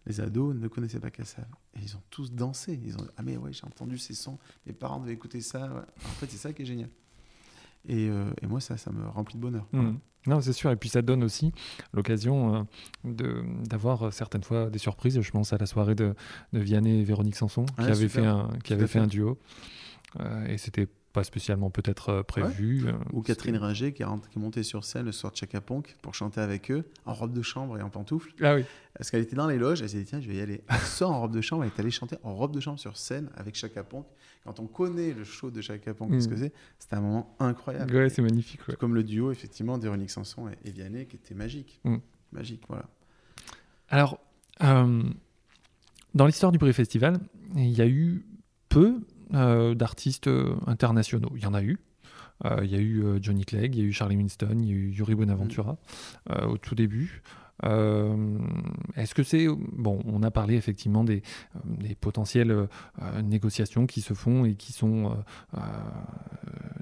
Les ados ne connaissaient pas Kassav. Et ils ont tous dansé. Ils ont dit, ah mais ouais, j'ai entendu ces sons. Mes parents devaient écouter ça. ouais. En fait, c'est ça qui est génial. Et, euh, et moi, ça, ça me remplit de bonheur. Mhm. Non, c'est sûr. Et puis ça donne aussi l'occasion euh, d'avoir euh, certaines fois des surprises. Je pense à la soirée de, de Vianney et Véronique Sanson qui fait un, qui fait fait. un duo. Euh, et c'était pas spécialement peut-être euh, prévu. euh, Ou Catherine Ringer qui, est montée sur scène le soir de Chaka Ponk pour chanter avec eux en robe de chambre et en pantoufles. Ah oui. Parce qu'elle était dans les loges, elle s'est dit tiens, je vais y aller. Sort en robe de chambre, elle est allée chanter en robe de chambre sur scène avec Chaka Ponk. Quand on connaît le show de Chaka Ponk, Mm. ce que c'est, c'était un moment incroyable. Ouais, c'est magnifique. ouais. Comme le duo, effectivement, d'Éronique Sanson et, et Vianney, qui était magique. Mm. Magique, voilà. Alors, euh, dans l'histoire du Brie Festival, il y a eu peu d'artistes euh, internationaux. Il y en a eu. Euh, il y a eu euh, Johnny Clegg, il y a eu Charlie Winston, il y a eu Yuri Bonaventura euh, au tout début. Euh, Est-ce que c'est bon On a parlé effectivement des, euh, des potentielles euh, négociations qui se font et qui sont euh, euh,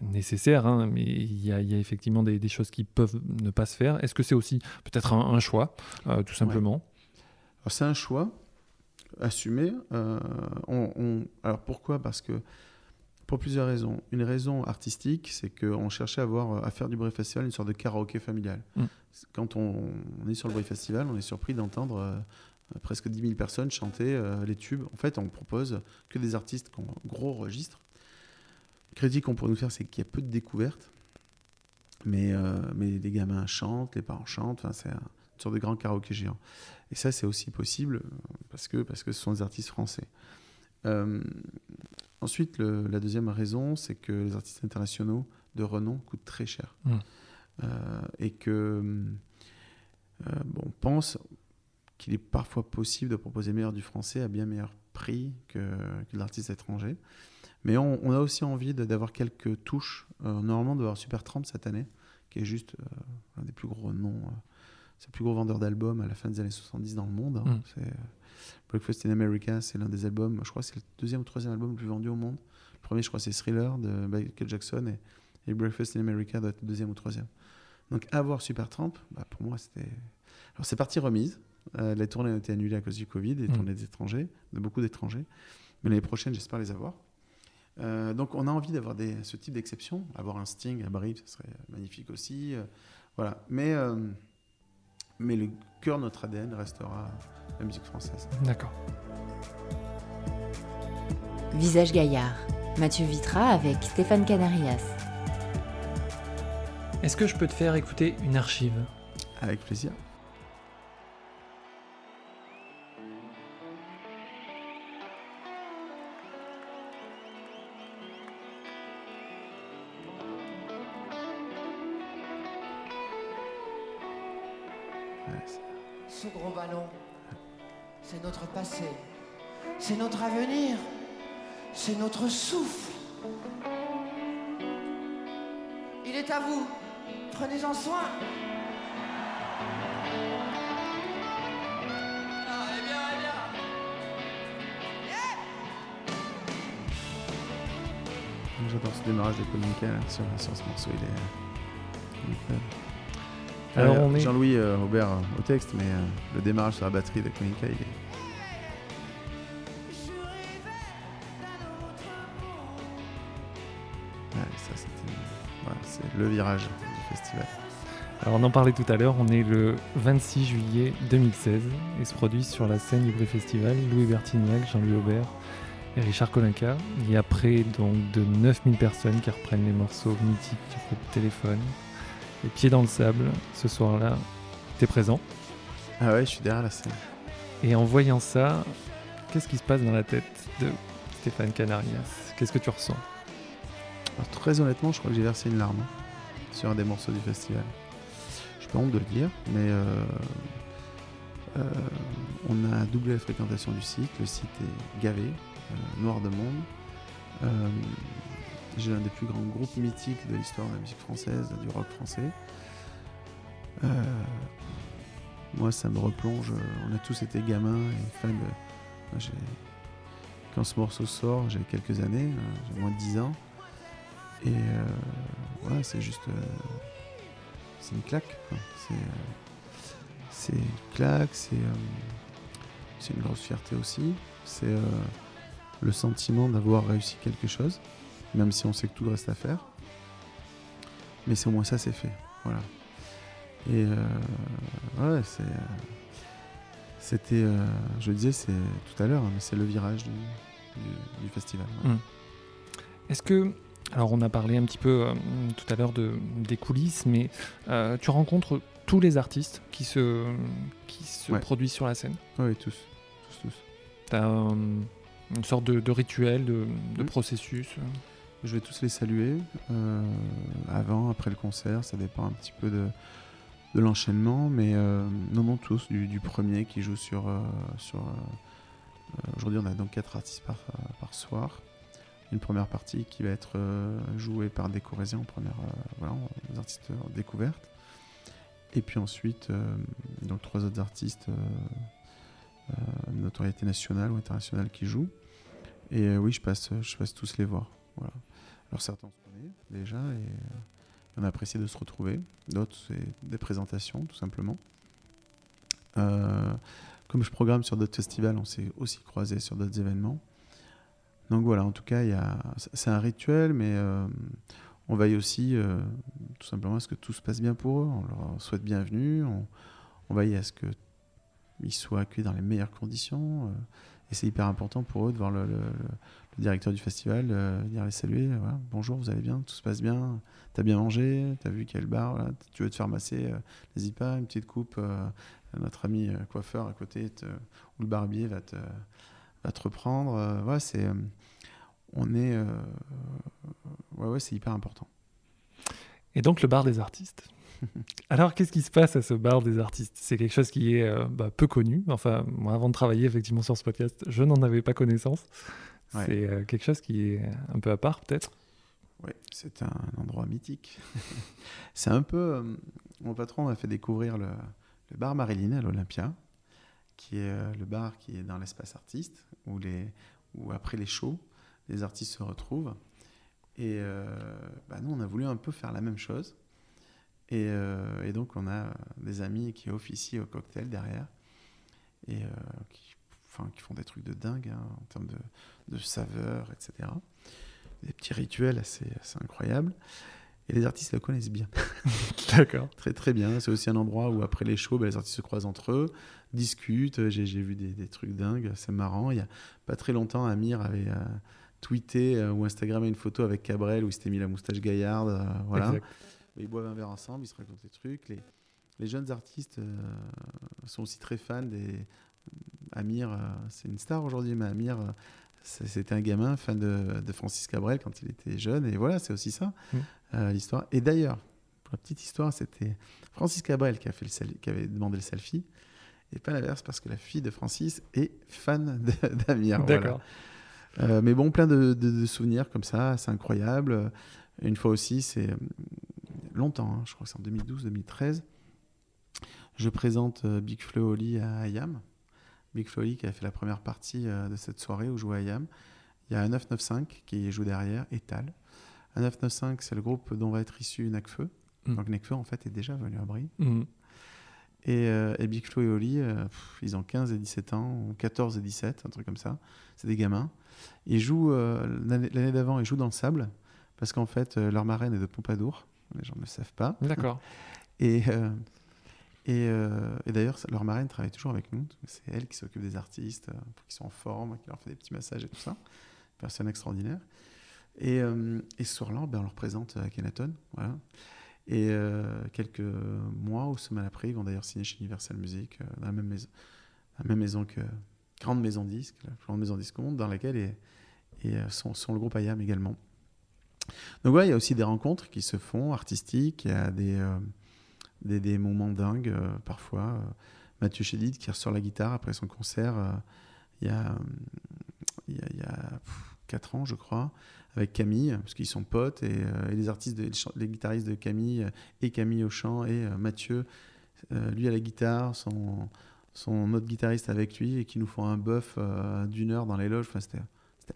nécessaires, hein, mais il y, a, il y a effectivement des, des choses qui peuvent ne pas se faire. Est-ce que c'est aussi peut-être un, un choix, euh, tout simplement? C'est un choix assumé. Euh, on- on- Alors pourquoi? Parce que pour plusieurs raisons. Une raison artistique, c'est qu'on cherchait à, avoir, à faire du Brie Festival une sorte de karaoké familial. Mm. Quand on, on est sur le Brie Festival, on est surpris d'entendre euh, presque 10 000 personnes chanter euh, les tubes. En fait, on propose que des artistes qui ont un gros registre. Crédit qu'on pourrait nous faire, c'est qu'il y a peu de découvertes. Mais, euh, mais les gamins chantent, les parents chantent. Enfin, c'est un- une sorte de grand karaoké géant. Et ça, c'est aussi possible euh, parce que, parce que ce sont des artistes français. Euh, ensuite, le- la deuxième raison, c'est que les artistes internationaux de renom coûtent très cher. Mm. Euh, et que, euh, bon, on pense qu'il est parfois possible de proposer meilleur du français à bien meilleur prix que, que l'artiste étranger. Mais on, on a aussi envie d'avoir quelques touches. Normalement, d'avoir Super Tramp cette année, qui est juste un des plus gros noms. Euh, c'est le plus gros vendeur d'albums à la fin des années 70 dans le monde. hein. Mm. Euh, Breakfast in America, c'est l'un des albums, je crois que c'est le deuxième ou troisième album le plus vendu au monde. Le premier, je crois, c'est Thriller de Michael Jackson et, et Breakfast in America doit être le deuxième ou troisième. Donc, avoir Supertramp, bah, pour moi, c'était. Alors, c'est partie remise. Euh, les tournées ont été annulées à cause du Covid, les Mm. tournées d'étrangers, de beaucoup d'étrangers. Mais l'année prochaine, j'espère les avoir. Euh, donc, on a envie d'avoir ce type d'exception. Avoir un Sting à Brive, ce serait magnifique aussi. Euh, voilà. Mais, euh, mais le cœur de notre ADN restera la musique française. D'accord. Visage Gaillard. Mathieu Vitra avec Stéphane Canarias. Est-ce que je peux te faire écouter une archive? Avec plaisir. C'est notre passé, c'est notre avenir, c'est notre souffle. Il est à vous, prenez-en soin. Ah, eh eh. J'adore ce démarrage de Kolinka là, sur, sur ce morceau, il est euh, incroyable. Alors, Euh, on est- Jean-Louis euh, Aubert euh, au texte, mais euh, le démarrage sur la batterie de Kolinka, il est. Ouais, ça, c'était. voilà, c'est le virage du festival. Alors on en parlait tout à l'heure, on est le 26 juillet 2016 et se produisent sur la scène du Brie Festival Louis Bertignac, Jean-Louis Aubert et Richard Colinca. Il y a près donc de 9000 personnes qui reprennent les morceaux mythiques du groupe Téléphone. Les pieds dans le sable, ce soir-là, t'es présent. Ah ouais, je suis derrière la scène. Et en voyant ça, qu'est-ce qui se passe dans la tête de Stéphane Canarias? Qu'est-ce que tu ressens? Alors, très honnêtement, je crois que j'ai versé une larme hein, sur un des morceaux du festival. Je pas honte de le dire, mais euh, euh, on a doublé la fréquentation du site. Le site est gavé, euh, noir de monde. Euh, j'ai l'un des plus grands groupes mythiques de l'histoire de la musique française, du rock français. Euh, moi, ça me replonge. On a tous été gamins et fans Quand ce morceau sort, j'ai quelques années, euh, j'ai moins de 10 ans. Et euh, voilà, c'est juste. euh, c'est une claque. C'est, euh, une claque, c'est, euh, c'est une grosse fierté aussi. C'est euh, le sentiment d'avoir réussi quelque chose, même si on sait que tout reste à faire. Mais c'est au moins ça, c'est fait. Voilà. Et euh, ouais, c'est. euh, c'était. euh, je le disais, c'est tout à l'heure, hein, mais c'est le virage du, du- du festival. ouais. Mm. Est-ce que, alors on a parlé un petit peu euh, tout à l'heure de, des coulisses, mais tu rencontres tous les artistes qui se, qui se Ouais. produisent sur la scène? Oui, tous. Tous, tous. Tu as une sorte de, de rituel, de, de Mm. processus. Je vais tous les saluer euh, avant, après le concert, ça dépend un petit peu de, l'enchaînement, mais euh, non, non, tous, du, premier qui joue sur. euh, sur Aujourd'hui, on a donc quatre artistes par, soir. Une première partie qui va être jouée par des Corésiens en première, voilà, artistes euh, découvertes. Et puis ensuite, donc trois autres artistes notoriété nationale ou internationale qui jouent. Et oui, je passe, je passe tous les voir. Voilà. Alors certains se connaît déjà et euh, on a apprécié de se retrouver. D'autres, c'est des présentations, tout simplement. Euh, comme je programme sur d'autres festivals, on s'est aussi croisé sur d'autres événements. Donc voilà, en tout cas, c'est un rituel, mais euh, on veille aussi tout simplement à ce que tout se passe bien pour eux. On leur souhaite bienvenue, on, veille à ce qu'ils soient accueillis dans les meilleures conditions. et c'est hyper important pour eux de voir le- le directeur du festival, euh, venir les saluer. euh, voilà. Bonjour, vous allez bien Tout se passe bien T'as bien mangé T'as vu quel bar voilà. Tu veux te faire masser euh, N'hésite pas, une petite coupe. euh, notre ami euh, coiffeur à côté te- ou le barbier va te, va te reprendre. voilà, c'est, on est, ouais, ouais, c'est hyper important. Et donc le bar des artistes. Alors qu'est-ce qui se passe à ce bar des artistes? C'est quelque chose qui est euh, bah, peu connu. Enfin, moi avant de travailler effectivement sur ce podcast, je n'en avais pas connaissance. Ouais. C'est euh, quelque chose qui est un peu à part peut-être? Oui, c'est un endroit mythique. c'est un peu. euh, mon patron m'a fait découvrir le, le bar Marilyn à l'Olympia, qui est euh, le bar qui est dans l'espace artiste, où, les, où après les shows, les artistes se retrouvent. Et bah, nous, on a voulu un peu faire la même chose. Et, et donc, on a des amis qui officient au cocktail derrière, et qui, enfin, qui font des trucs de dingue hein, en termes de, de saveurs, etc des petits rituels assez, assez incroyables. Et les artistes le connaissent bien, D'accord. très très bien. C'est aussi un endroit où après les shows, ben, les artistes se croisent entre eux, discutent. J'ai j'ai vu des, des trucs dingues, c'est marrant. Il y a pas très longtemps, Amir avait euh, tweeté euh, ou Instagrammé une photo avec Cabrel où il s'était mis la moustache gaillarde. euh, voilà. Exact. Ils boivent un verre ensemble, ils se racontent des trucs. Les, les jeunes artistes euh, sont aussi très fans des. Amir, euh, c'est une star aujourd'hui, mais Amir, euh, c'était un gamin fan de, de Francis Cabrel quand il était jeune. Et voilà, c'est aussi ça, Mm. euh, l'histoire. Et d'ailleurs, pour la petite histoire, c'était Francis Cabrel qui, a fait le qui avait demandé le selfie. Et pas l'inverse, parce que la fille de Francis est fan d'Amir. voilà. D'accord. Euh, mais bon, plein de, de- de souvenirs comme ça, c'est incroyable. Une fois aussi, c'est euh, longtemps, hein, je crois que c'est en 2012-2013, je présente Big Flo Oli à IAM. Big Flo Oli qui a fait la première partie euh, de cette soirée où jouait IAM. Il y a un 995 qui joue derrière, et Tal. Un 995, c'est le groupe dont va être issu Necfeu. Mm. Donc Necfeu, en fait, est déjà venu à Brie. Mhm. Et, euh, et Big Flo et Oli, euh, pff, ils ont 15 et 17 ans, ou 14 et 17, un truc comme ça. C'est des gamins. Ils jouent, euh, l'année d'avant, ils jouent dans le sable, parce qu'en fait, leur marraine est de Pompadour. Les gens ne le savent pas. D'accord. Et, et, euh, et d'ailleurs, leur marraine travaille toujours avec nous. C'est elle qui s'occupe des artistes, euh, pour qu'ils soient en forme, qui leur fait des petits massages et tout ça. Personne extraordinaire. Et, euh, ce soir-là, ben, on leur présente à Kenaton. Voilà. Et euh, quelques mois ou semaines après, ils vont d'ailleurs signer chez Universal Music, euh, dans la même maison, la même maison que Grande Maison Disque, la plus grande maison disque au monde, dans laquelle est, euh, sont, le groupe IAM également. Donc voilà, il y a aussi des rencontres qui se font, artistiques, il y a des, euh, des, des moments dingues euh, parfois. Euh, Mathieu Chédid qui ressort la guitare après son concert euh, il y a, il y a, il y a, pff, 4 ans, je crois, avec Camille, parce qu'ils sont potes, et, et les artistes, de- les, guitaristes de Camille, et Camille au chant, et Mathieu, lui à la guitare, son, son autre guitariste avec lui, et qui nous font un buff euh, d'une heure dans les loges. Enfin, c'était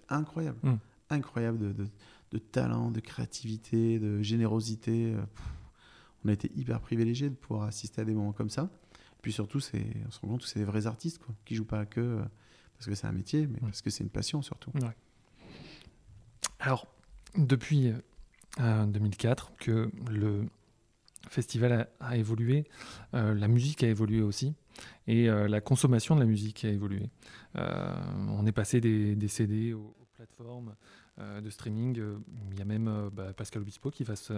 incroyable. Mm. Incroyable de, de- de talent, de créativité, de générosité. pff. On a été hyper privilégiés de pouvoir assister à des moments comme ça. Puis surtout, c'est, on se rend compte que c'est des vrais artistes, quoi, qui jouent pas que euh, parce que c'est un métier, mais parce que c'est une passion surtout. Alors, depuis euh, 2004 que le festival a, a évolué, euh, la musique a évolué aussi, et euh, la consommation de la musique a évolué. Euh, on est passé des, des CD aux, aux plateformes euh, de streaming. Euh, Il y a même euh, bah, Pascal Obispo qui va se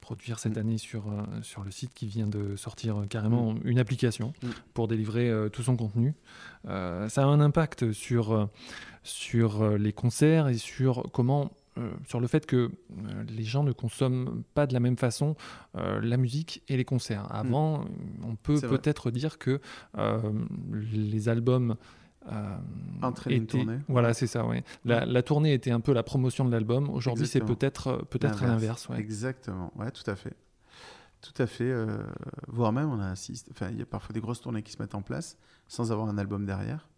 produire cette Mm. année sur, euh, sur le site qui vient de sortir euh, carrément une application Mm. pour délivrer euh, tout son contenu. Euh, ça a un impact sur, euh, sur euh, les concerts et sur comment euh, sur le fait que euh, les gens ne consomment pas de la même façon euh, la musique et les concerts. Avant, on peut Mm. Peut-être dire que euh, les albums euh, Entraîner une tournée. Voilà, c'est ça. Ouais. La, la tournée était un peu la promotion de l'album. Aujourd'hui, c'est peut-être euh, peut-être à l'inverse. ouais. Exactement, ouais, tout à fait. Tout à fait. euh, voire même, on a assisté. Enfin, il y a parfois des grosses tournées qui se mettent en place sans avoir un album derrière.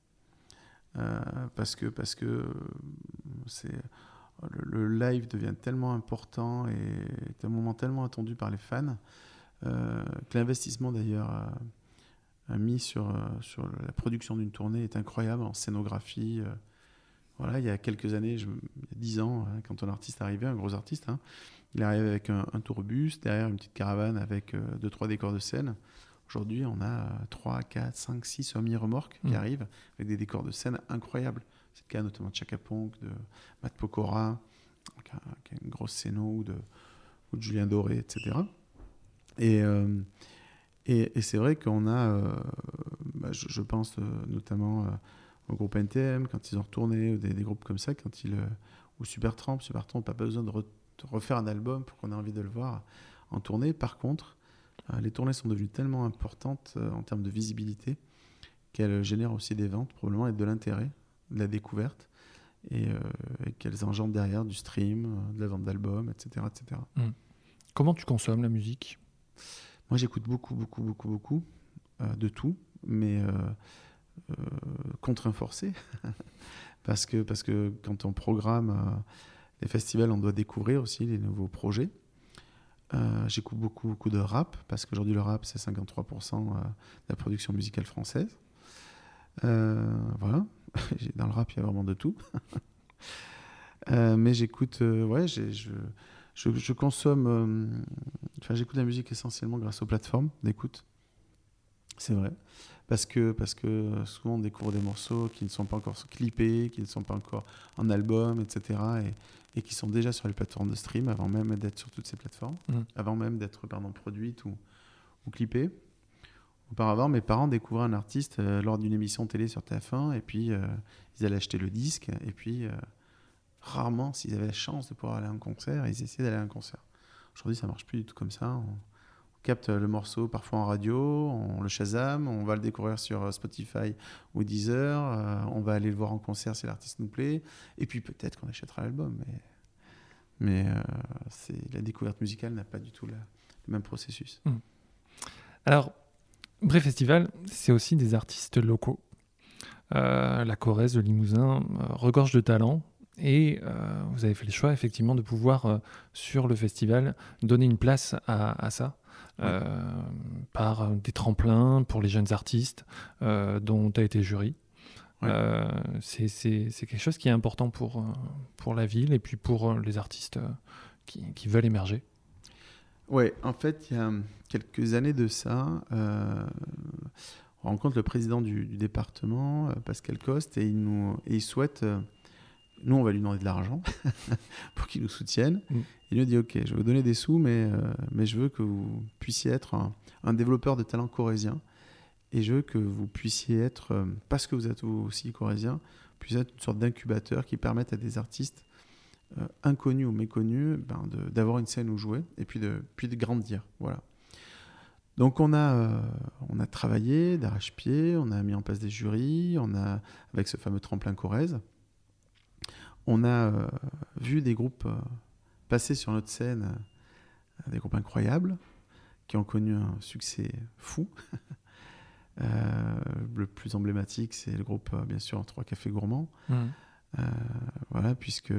Euh, parce que, parce que c'est, le, le live devient tellement important et est un moment tellement attendu par les fans euh, que l'investissement d'ailleurs mis sur, euh, sur la production d'une tournée est incroyable en scénographie. euh. voilà, il y a quelques années, je- il y a dix ans, hein, quand un artiste arrivait, un gros artiste, hein, il arrivait avec un, un tourbus, derrière une petite caravane avec euh, deux, trois décors de scène. Aujourd'hui, on a euh, 3, 4, 5, 6 semi-remorques qui Mm. arrivent avec des décors de scène incroyables. C'est le cas notamment de Chaka Ponk, de Matt Pokora, qui a, qui a une grosse scéno, ou de, ou de Julien Doré, etc. Et, euh, et, c'est vrai qu'on a, euh, bah, je, pense euh, notamment euh, au groupe NTM, quand ils ont retourné, ou des, des groupes comme ça, quand ils, ou Supertramp, Supertramp, pas besoin de, re- de refaire un album pour qu'on ait envie de le voir en tournée. Par contre, les tournées sont devenues tellement importantes en termes de visibilité qu'elles génèrent aussi des ventes, probablement, et de l'intérêt, de la découverte, et, qu'elles engendrent derrière du stream, de la vente d'albums, etc., etc. Comment tu consommes la musique? Moi, j'écoute beaucoup, beaucoup, beaucoup, beaucoup euh, de tout, mais euh, euh, contraint forcé. parce, que, parce que quand on programme euh, les festivals, on doit découvrir aussi les nouveaux projets. J'écoute beaucoup, beaucoup de rap, parce qu'aujourd'hui, le rap, c'est 53% euh, de la production musicale française. Voilà. Dans le rap, il y a vraiment de tout. Mais j'écoute, je, je, je consomme, euh, enfin, j'écoute la musique essentiellement grâce aux plateformes d'écoute. C'est vrai. Parce que, parce que souvent on découvre des morceaux qui ne sont pas encore clippés, qui ne sont pas encore en album, etc. Et, et qui sont déjà sur les plateformes de stream avant même d'être sur toutes ces plateformes, Mhm. avant même d'être pardon, produites ou, ou clippées. Auparavant, mes parents découvraient un artiste euh, lors d'une émission télé sur TF1 et puis euh, ils allaient acheter le disque et puis euh, rarement, s'ils avaient la chance de pouvoir aller à un concert, ils essayaient d'aller à un concert. Aujourd'hui, ça marche plus du tout comme ça. On, capte le morceau parfois en radio, on le Shazam, on va le découvrir sur euh, Spotify ou Deezer, euh, on va aller le voir en concert si l'artiste nous plaît, et puis peut-être qu'on achètera l'album. Mais, euh, la découverte musicale n'a pas du tout le même processus. Alors, Bré Festival, c'est aussi des artistes locaux. La Corrèze, le Limousin regorge de talent. Et euh, vous avez fait le choix, effectivement, de pouvoir, euh, sur le festival, donner une place à, à ça, euh, par des tremplins pour les jeunes artistes dont tu as été jury. Ouais. C'est quelque chose qui est important pour, pour la ville et puis pour les artistes qui, qui veulent émerger. Ouais, en fait, il y a quelques années de ça, on rencontre le président du, du département, Pascal Coste, et il, nous, et il souhaite. Nous, on va lui demander de l'argent pour qu'il nous soutienne. Mm. Il nous dit Ok, je vais vous donner des sous, mais, euh, mais je veux que vous puissiez être un, un développeur de talent corésien. Et je veux que vous puissiez être, euh, parce que vous êtes vous aussi corésien, puissiez être une sorte d'incubateur qui permette à des artistes euh, inconnus ou méconnus ben, d'avoir une scène où jouer et puis de, puis de grandir. Voilà. Donc on a, euh, on a travaillé d'arrache-pied, on a mis en place des jurys, on a, avec ce fameux tremplin Corrèze, on a euh, vu des groupes euh, passer sur notre scène, euh, des groupes incroyables, qui ont connu un succès fou. Le plus emblématique, c'est le groupe, bien sûr, Trois Cafés Gourmands. Mmh. Voilà, puisque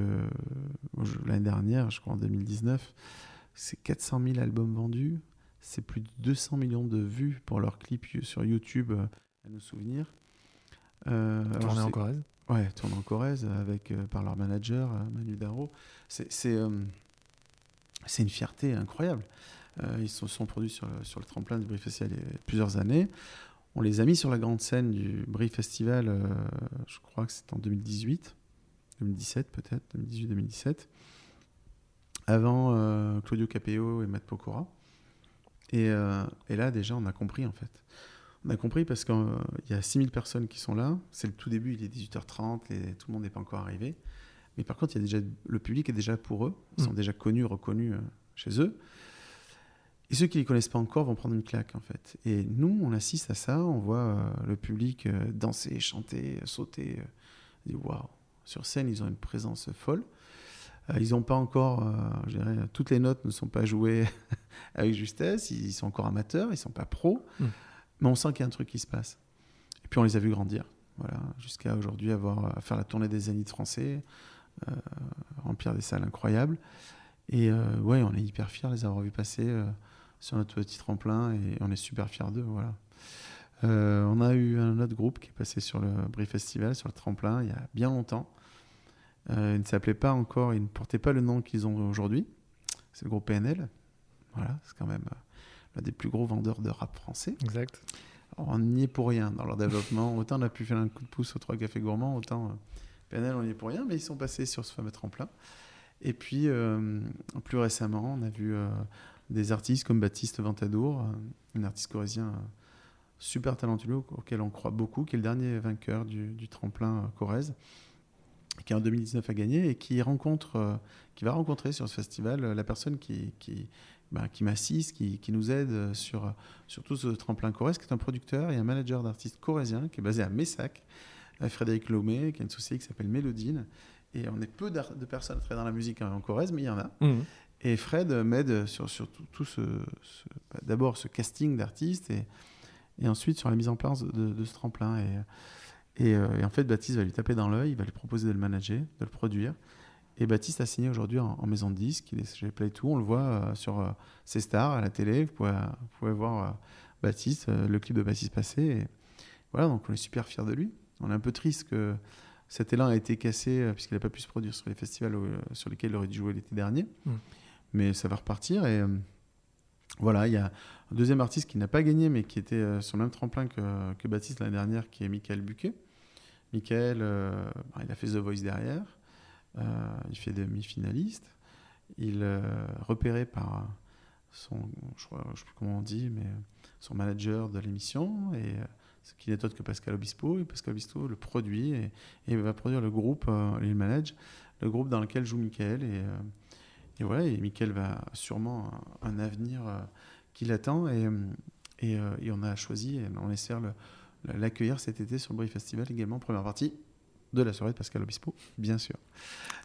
l'année dernière, je crois en 2019, c'est 400 000 albums vendus, c'est plus de 200 millions de vues pour leurs clips sur YouTube, à nos souvenirs. Euh, Tourné en Corrèze. Ouais, tourné en Corrèze avec, euh, par leur manager, euh, Manu Darro. C'est euh, une fierté incroyable. Euh, ils se sont produits sur le, sur le tremplin du Brie Festival il y a plusieurs années. On les a mis sur la grande scène du Brie Festival, euh, je crois que c'était en 2018, 2017 peut-être, 2018-2017, avant euh, Claudio Capeo et Matt Pokora. Et, euh, et là, déjà, on a compris en fait. On a compris parce qu'il y a 6000 personnes qui sont là. C'est le tout début, il est 18h30, et tout le monde n'est pas encore arrivé. Mais par contre, il y a déjà, le public est déjà pour eux. Ils sont Mm. déjà connus, reconnus euh, chez eux. Et ceux qui ne les connaissent pas encore vont prendre une claque, en fait. Et nous, on assiste à ça, on voit euh, le public euh, danser, chanter, sauter. on dit waouh! Sur scène, ils ont une présence folle. Ils n'ont pas encore, euh, je dirais, toutes les notes ne sont pas jouées avec justesse. Ils sont encore amateurs, ils ne sont pas pros. Mm. Mais on sent qu'il y a un truc qui se passe. Et puis on les a vus grandir. Voilà, jusqu'à aujourd'hui avoir à faire la tournée des Zéniths français, euh, remplir des salles incroyables. Et euh, ouais, on est hyper fiers de les avoir vus passer euh, sur notre petit tremplin et on est super fiers d'eux. Voilà. Euh, on a eu un autre groupe qui est passé sur le Brie Festival, sur le tremplin, il y a bien longtemps. Euh, il ne s'appelait pas encore, il ne portait pas le nom qu'ils ont aujourd'hui. C'est le groupe PNL. Voilà, c'est quand même des plus gros vendeurs de rap français. Exact. Alors, on n'y est pour rien dans leur développement. Autant on a pu faire un coup de pouce aux trois cafés gourmands, autant euh, PNL, on n'y est pour rien, mais ils sont passés sur ce fameux tremplin. Et puis, euh, plus récemment, on a vu euh, des artistes comme Baptiste Ventadour, un artiste corésien super talentueux auquel on croit beaucoup, qui est le dernier vainqueur du, du tremplin Corrèze, qui en 2019 a gagné et qui rencontre, euh, qui va rencontrer sur ce festival la personne qui, qui, ben, qui m'assiste, qui, qui nous aide euh, sur, sur tout ce tremplin Corrèze, qui est un producteur et un manager d'artistes corésiens qui est basé à Messac, euh, Frédéric Lomé, qui a une société qui s'appelle Mélodine. Et on est peu de personnes travailler dans la musique en Corrèze, mais il y en a. Mmh. Et Fred m'aide sur, sur tout, tout ce, ce- bah, d'abord ce casting d'artistes et, et ensuite sur la mise en place de, de ce tremplin. Et, et, euh, et en fait, Baptiste va lui taper dans l'œil, il va lui proposer de le manager, de le produire. Et Baptiste a signé aujourd'hui en, en maison de disque, il est chez Tout, on le voit euh, sur euh, ses stars à la télé, vous pouvez, vous pouvez voir euh, Baptiste, le clip de Baptiste passé. Et voilà, donc on est super fiers de lui. On est un peu triste que cet élan a été cassé puisqu'il n'a pas pu se produire sur les festivals sur lesquels il aurait dû jouer l'été dernier. Mm. Mais ça va repartir. Et voilà, il y a un deuxième artiste qui n'a pas gagné, mais qui était euh, sur le même tremplin que, que Baptiste l'année dernière, qui est Michael Buquet. Michael, euh, bah, il a fait The Voice derrière. Euh, il fait demi-finaliste. Il est repéré par son, je ne sais plus comment on dit, mais son manager de l'émission. Et euh, ce qui n'est autre que Pascal Obispo. Pascal Obispo le produit et, va produire le groupe, euh, manage le groupe dans lequel joue Michael. Et, euh, voilà, et Michael va sûrement un, un avenir euh, qui l'attend. Et, euh, euh, on a choisi, et on espère l'accueillir cet été sur le Brie Festival également, première partie de la soirée de Pascal Obispo, bien sûr.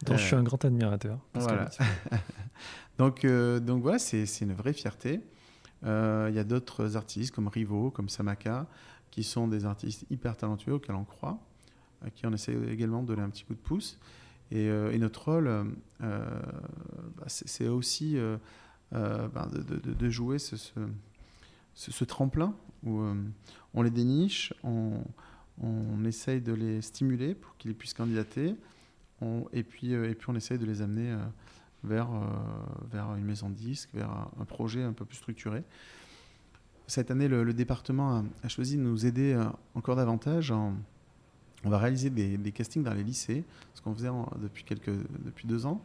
Dont je Euh, suis un grand admirateur. voilà. donc, euh, donc voilà, c'est une vraie fierté. Euh, Il y a d'autres artistes comme Rivo, comme Samaka, qui sont des artistes hyper talentueux auxquels on croit, à qui on essaie également de donner un petit coup de pouce. Et, euh, et notre rôle, euh, bah, c'est aussi euh, euh, bah, de, de- de- de jouer ce, ce, ce- ce tremplin où euh, on les déniche, on, on essaye de les stimuler pour qu'ils puissent candidater, et, puis, euh, et puis on essaye de les amener euh, vers, euh, vers une maison de disques, vers un, projet un peu plus structuré. Cette année, le, département a, choisi de nous aider encore davantage. on va réaliser des, castings dans les lycées, ce qu'on faisait depuis, quelques, depuis deux ans.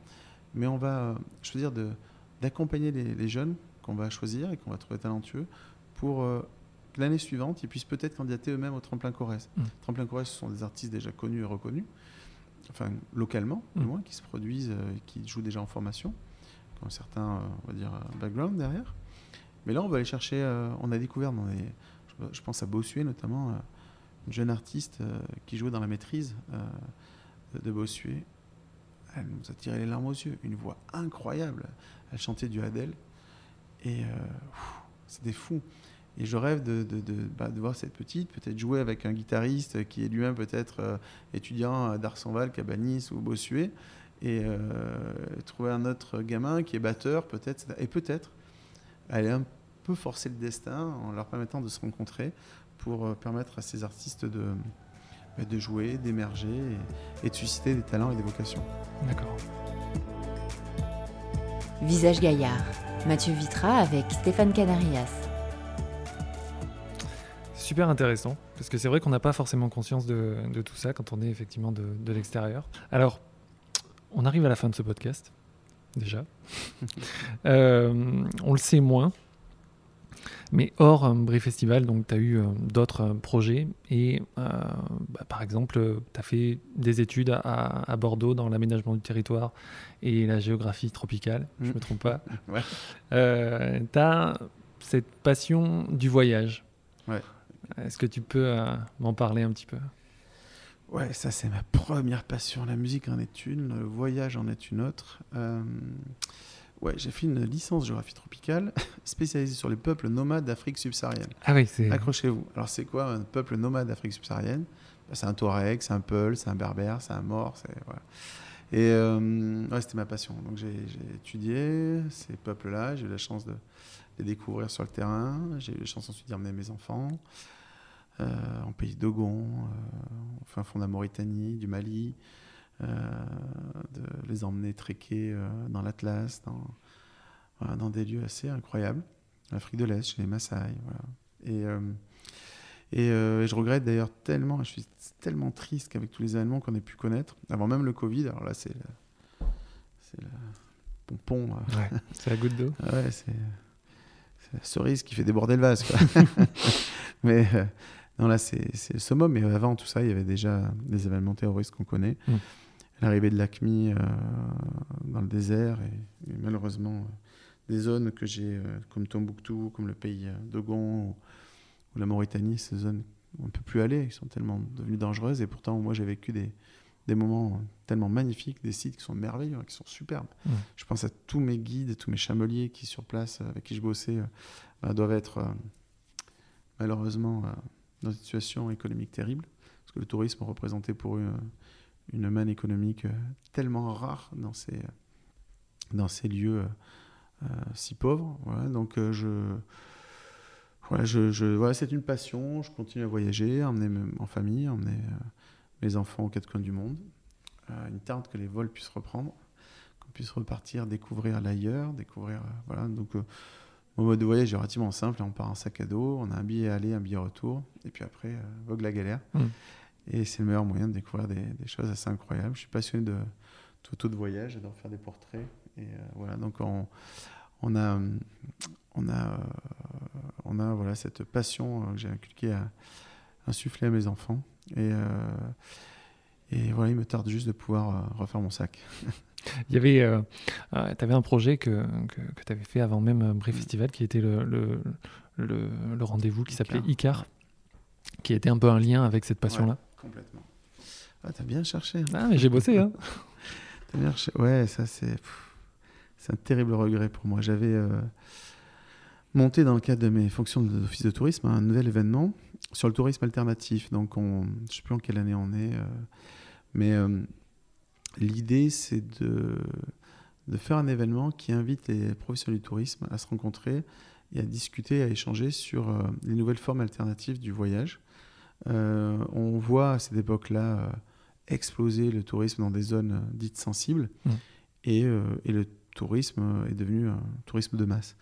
Mais on va choisir d'accompagner les, jeunes qu'on va choisir et qu'on va trouver talentueux pour l'année suivante, ils puissent peut-être candidater eux-mêmes au Tremplin Corrèze. Mm. Tremplin Corrèze, ce sont des artistes déjà connus et reconnus, enfin localement, du Mm. moins, qui se produisent, euh, qui jouent déjà en formation, qui ont certains, euh, on va dire, euh, background derrière. Mais là, on va aller chercher, euh, on a découvert dans les, je, je pense à Bossuet notamment, une jeune artiste qui jouait dans la maîtrise de, Bossuet. Elle nous a tiré les larmes aux yeux, une voix incroyable. Elle chantait du Adèle. Et euh, pff, C'était fou. Et je rêve de, de, de, bah, de voir cette petite, peut-être jouer avec un guitariste qui est lui-même peut-être euh, étudiant d'Arsonval, Cabanis ou Bossuet, et euh, trouver un autre gamin qui est batteur, peut-être, et peut-être aller un peu forcer le destin en leur permettant de se rencontrer pour euh, permettre à ces artistes de, bah, de jouer, d'émerger et, et de susciter des talents et des vocations. D'accord. Visage Gaillard, Mathieu Vitra avec Stéphane Canarias. Super intéressant, parce que c'est vrai qu'on n'a pas forcément conscience de, de, tout ça quand on est effectivement de, de l'extérieur. Alors, on arrive à la fin de ce podcast, déjà. euh, on le sait moins, mais hors euh, Brie Festival, donc tu as eu euh, d'autres euh, projets, et bah, par exemple, tu as fait des études à, à Bordeaux dans l'aménagement du territoire et la géographie tropicale, mmh. je ne me trompe pas. ouais. tu as cette passion du voyage. Ouais. Est-ce que tu peux euh, m'en parler un petit peu? Ouais, ça c'est ma première passion. La musique en est une, le voyage en est une autre. Euh, ouais, j'ai fait une licence géographie tropicale spécialisée sur les peuples nomades d'Afrique subsaharienne. Ah oui, c'est. Accrochez-vous. Alors c'est quoi un peuple nomade d'Afrique subsaharienne? Bah, C'est un Touareg, c'est un Peul, c'est un Berbère, c'est un Maure, c'est voilà. Et euh, ouais, c'était ma passion. Donc j'ai étudié ces peuples-là. J'ai eu la chance de les découvrir sur le terrain. J'ai eu la chance ensuite d'y emmener mes enfants. Euh, en pays Dogon, euh, enfin fond de la Mauritanie, du Mali, euh, de les emmener trekker dans l'Atlas, dans, dans des lieux assez incroyables. L'Afrique de l'Est, chez les Maasai. Voilà. Et, et, et, je regrette d'ailleurs tellement, je suis tellement triste qu'avec tous les événements qu'on ait pu connaître, avant même le Covid, alors là c'est le, c'est le pompon. Ouais, c'est la goutte d'eau. ouais, c'est la cerise qui fait déborder le vase. mais euh, non, là, c'est le summum. Mais avant tout ça, il y avait déjà des événements terroristes qu'on connaît. Mm. L'arrivée de l'ACMI euh, dans le désert et, et malheureusement euh, des zones que j'ai, euh, comme Tombouctou, comme le pays d'Ogon ou, ou, la Mauritanie, ces zones où on ne peut plus aller, qui sont tellement devenues dangereuses. Et pourtant, moi, j'ai vécu des, des moments tellement magnifiques, des sites qui sont merveilleux, qui sont superbes. Mmh. Je pense à tous mes guides, tous mes chameliers qui sur place, avec qui je bossais, bah, doivent être malheureusement dans une situation économique terrible, parce que le tourisme représentait pour eux une manne économique tellement rare dans ces, dans ces lieux si pauvres. Donc je... Voilà, c'est une passion, je continue à voyager, emmener en famille, emmener mes enfants aux quatre coins du monde. Euh, une tarte que les vols puissent reprendre, qu'on puisse repartir, découvrir l'ailleurs, découvrir. Euh, voilà. Donc, euh, mon mode de voyage est relativement simple. On part en sac à dos, on a un billet aller, un billet retour, et puis après, vogue la galère. Mmh. Et c'est le meilleur moyen de découvrir des, des, choses assez incroyables. Je suis passionné de photos de voyage, j'adore faire des portraits. Et voilà, donc on, on a, on a, on a voilà, cette passion que j'ai inculquée à insuffler à mes enfants. Et, euh, et voilà, il me tarde juste de pouvoir euh, refaire mon sac. il y avait, euh, tu avais un projet que, que, que tu avais fait avant même Brie Festival, qui était le, le, le, le rendez-vous qui s'appelait Icar, qui était un peu un lien avec cette passion-là. Ouais, complètement. Ah, t'as bien cherché. Ah, mais j'ai bossé, hein. t'as bien cherché. Ouais, ça c'est, c'est un terrible regret pour moi. J'avais euh, monté dans le cadre de mes fonctions d'office de tourisme un nouvel événement sur le tourisme alternatif. Donc, on, je ne sais plus en quelle année on est, euh, mais euh, l'idée, c'est de, de faire un événement qui invite les professionnels du tourisme à se rencontrer et à discuter, à échanger sur euh, les nouvelles formes alternatives du voyage. Euh, on voit à cette époque-là exploser le tourisme dans des zones dites sensibles mmh. et, et, le tourisme est devenu un tourisme de masse.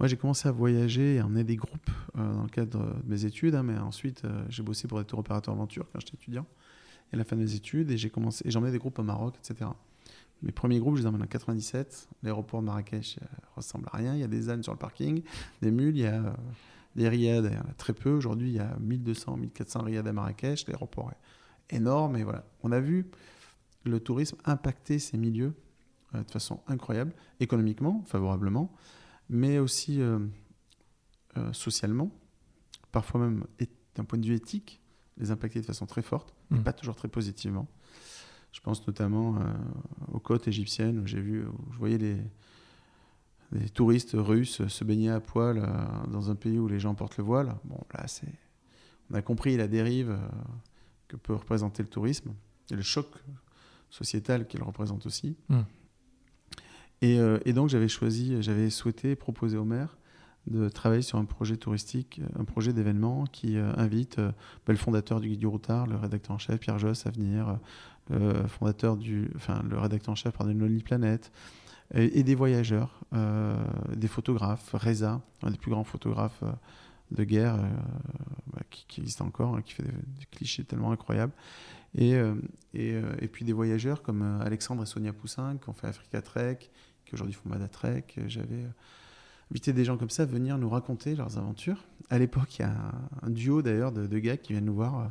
Moi, j'ai commencé à voyager et à emmener des groupes dans le cadre de mes études, hein, mais ensuite, j'ai bossé pour des tours opérateurs aventure quand j'étais étudiant, et la fin de mes études, et j'ai commencé, et j'emmenais des groupes au Maroc, etc. Mes premiers groupes, je les emmène en 97. L'aéroport de Marrakech euh, ressemble à rien. Il y a des ânes sur le parking, des mules, il y a euh, des a très peu. Aujourd'hui, il y a 1200, 1400 riads à Marrakech. L'aéroport est énorme, et voilà. On a vu le tourisme impacter ces milieux euh, de façon incroyable, économiquement, favorablement, mais aussi euh, socialement, parfois même d'un point de vue éthique, les impacter de façon très forte, mmh. et pas toujours très positivement. Je pense notamment euh, aux côtes égyptiennes où j'ai vu, où je voyais les, des touristes russes se baigner à poil euh, dans un pays où les gens portent le voile. Bon, là, c'est, on a compris la dérive euh, que peut représenter le tourisme et le choc sociétal qu'il représente aussi. Mm. Et, et donc, j'avais choisi, j'avais souhaité proposer au maire de travailler sur un projet touristique, un projet d'événement qui euh, invite euh, bah, le fondateur du Guide du Routard, le rédacteur en chef Pierre Josse à venir, euh, le fondateur du, enfin le rédacteur en chef de Lonely Planet, et, des voyageurs, des photographes, Reza, un des plus grands photographes de guerre bah, qui, existe encore, hein, qui fait des, clichés tellement incroyables. Et, et, et puis des voyageurs comme Alexandre et Sonia Poussin qui ont fait Africa Trek, qui aujourd'hui font Mada Trek. J'avais invité des gens comme ça à venir nous raconter leurs aventures. À l'époque, il y a un, un duo d'ailleurs de, de gars qui viennent nous voir euh,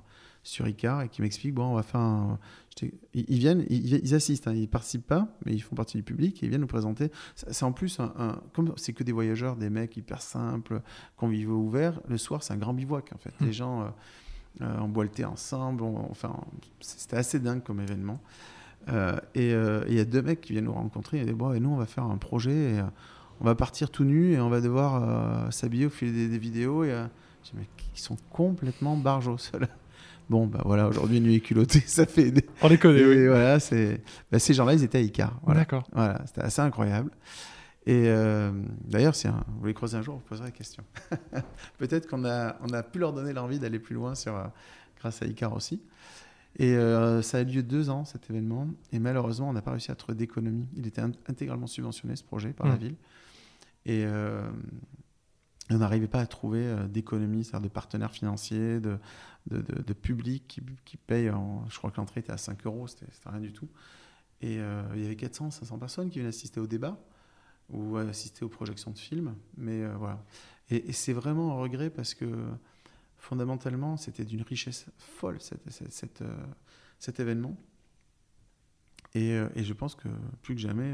sur Icar et qui m'expliquent bon, on va faire un. Ils, ils viennent, ils, ils assistent, hein, ils participent pas, mais ils font partie du public et ils viennent nous présenter. C'est en plus un, un- comme c'est que des voyageurs, des mecs hyper simples, conviviaux, ouverts. Le soir, c'est un grand bivouac en fait. Hmm. Les gens, euh, euh, on boit le thé ensemble. on- enfin, c'était assez dingue comme événement. Euh, et euh, et il y a deux mecs qui viennent nous rencontrer et disent bon, et nous, on va faire un projet. Et, on va partir tout nu et on va devoir euh, s'habiller au fil des, des vidéos. Et euh, je dis, mais ils sont complètement barjots, ceux-là. Bon, bah voilà, aujourd'hui, nuit et culotté, ça fait. Des... On les connaît, oui. voilà, c'est. bah, ces gens-là, ils étaient à Icar. Voilà, D'accord. voilà c'était assez incroyable. Et euh, d'ailleurs, si un- vous voulez creuser un jour, vous poserez la question. Peut-être qu'on a, on a pu leur donner l'envie d'aller plus loin sur, euh, grâce à Icar aussi. Et euh, ça a lieu deux ans, cet événement. Et malheureusement, on n'a pas réussi à trouver d'économie. Il était in- intégralement subventionné, ce projet, par la Mm. ville. Et euh, on n'arrivait pas à trouver euh, d'économie, c'est-à-dire de partenaires financiers, de, de, public qui, qui paye. Je crois que l'entrée était à 5 euros, c'était rien du tout. Et euh, il y avait 400, 500 personnes qui venaient assister au débat ou assister aux projections de films. Mais voilà. Et, et c'est vraiment un regret parce que fondamentalement, c'était d'une richesse folle cette- cette- cet événement. Et, et je pense que plus que jamais,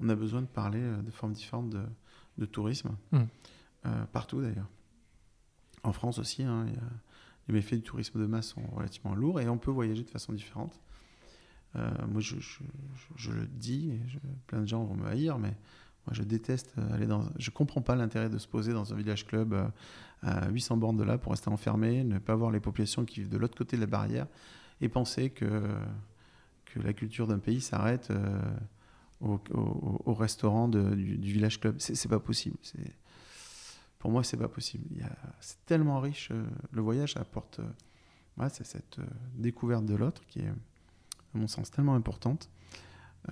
on a besoin de parler de formes différentes de tourisme, Mm. Euh, partout d'ailleurs. En France aussi, hein, il y a- les méfaits du tourisme de masse sont relativement lourds et on peut voyager de façon différente. Euh, moi, je, je- je- je le dis, et plein de gens vont me haïr, mais moi, je déteste aller dans. Je comprends pas l'intérêt de se poser dans un village club euh, à 800 bornes de là pour rester enfermé, ne pas voir les populations qui vivent de l'autre côté de la barrière et penser que, que la culture d'un pays s'arrête euh, au, au- au restaurant du, village club. C'est pas possible. Pour moi, c'est pas possible. C'est tellement riche. euh, le voyage apporte. euh, ouais, c'est cette euh, découverte de l'autre qui est, à mon sens, tellement importante.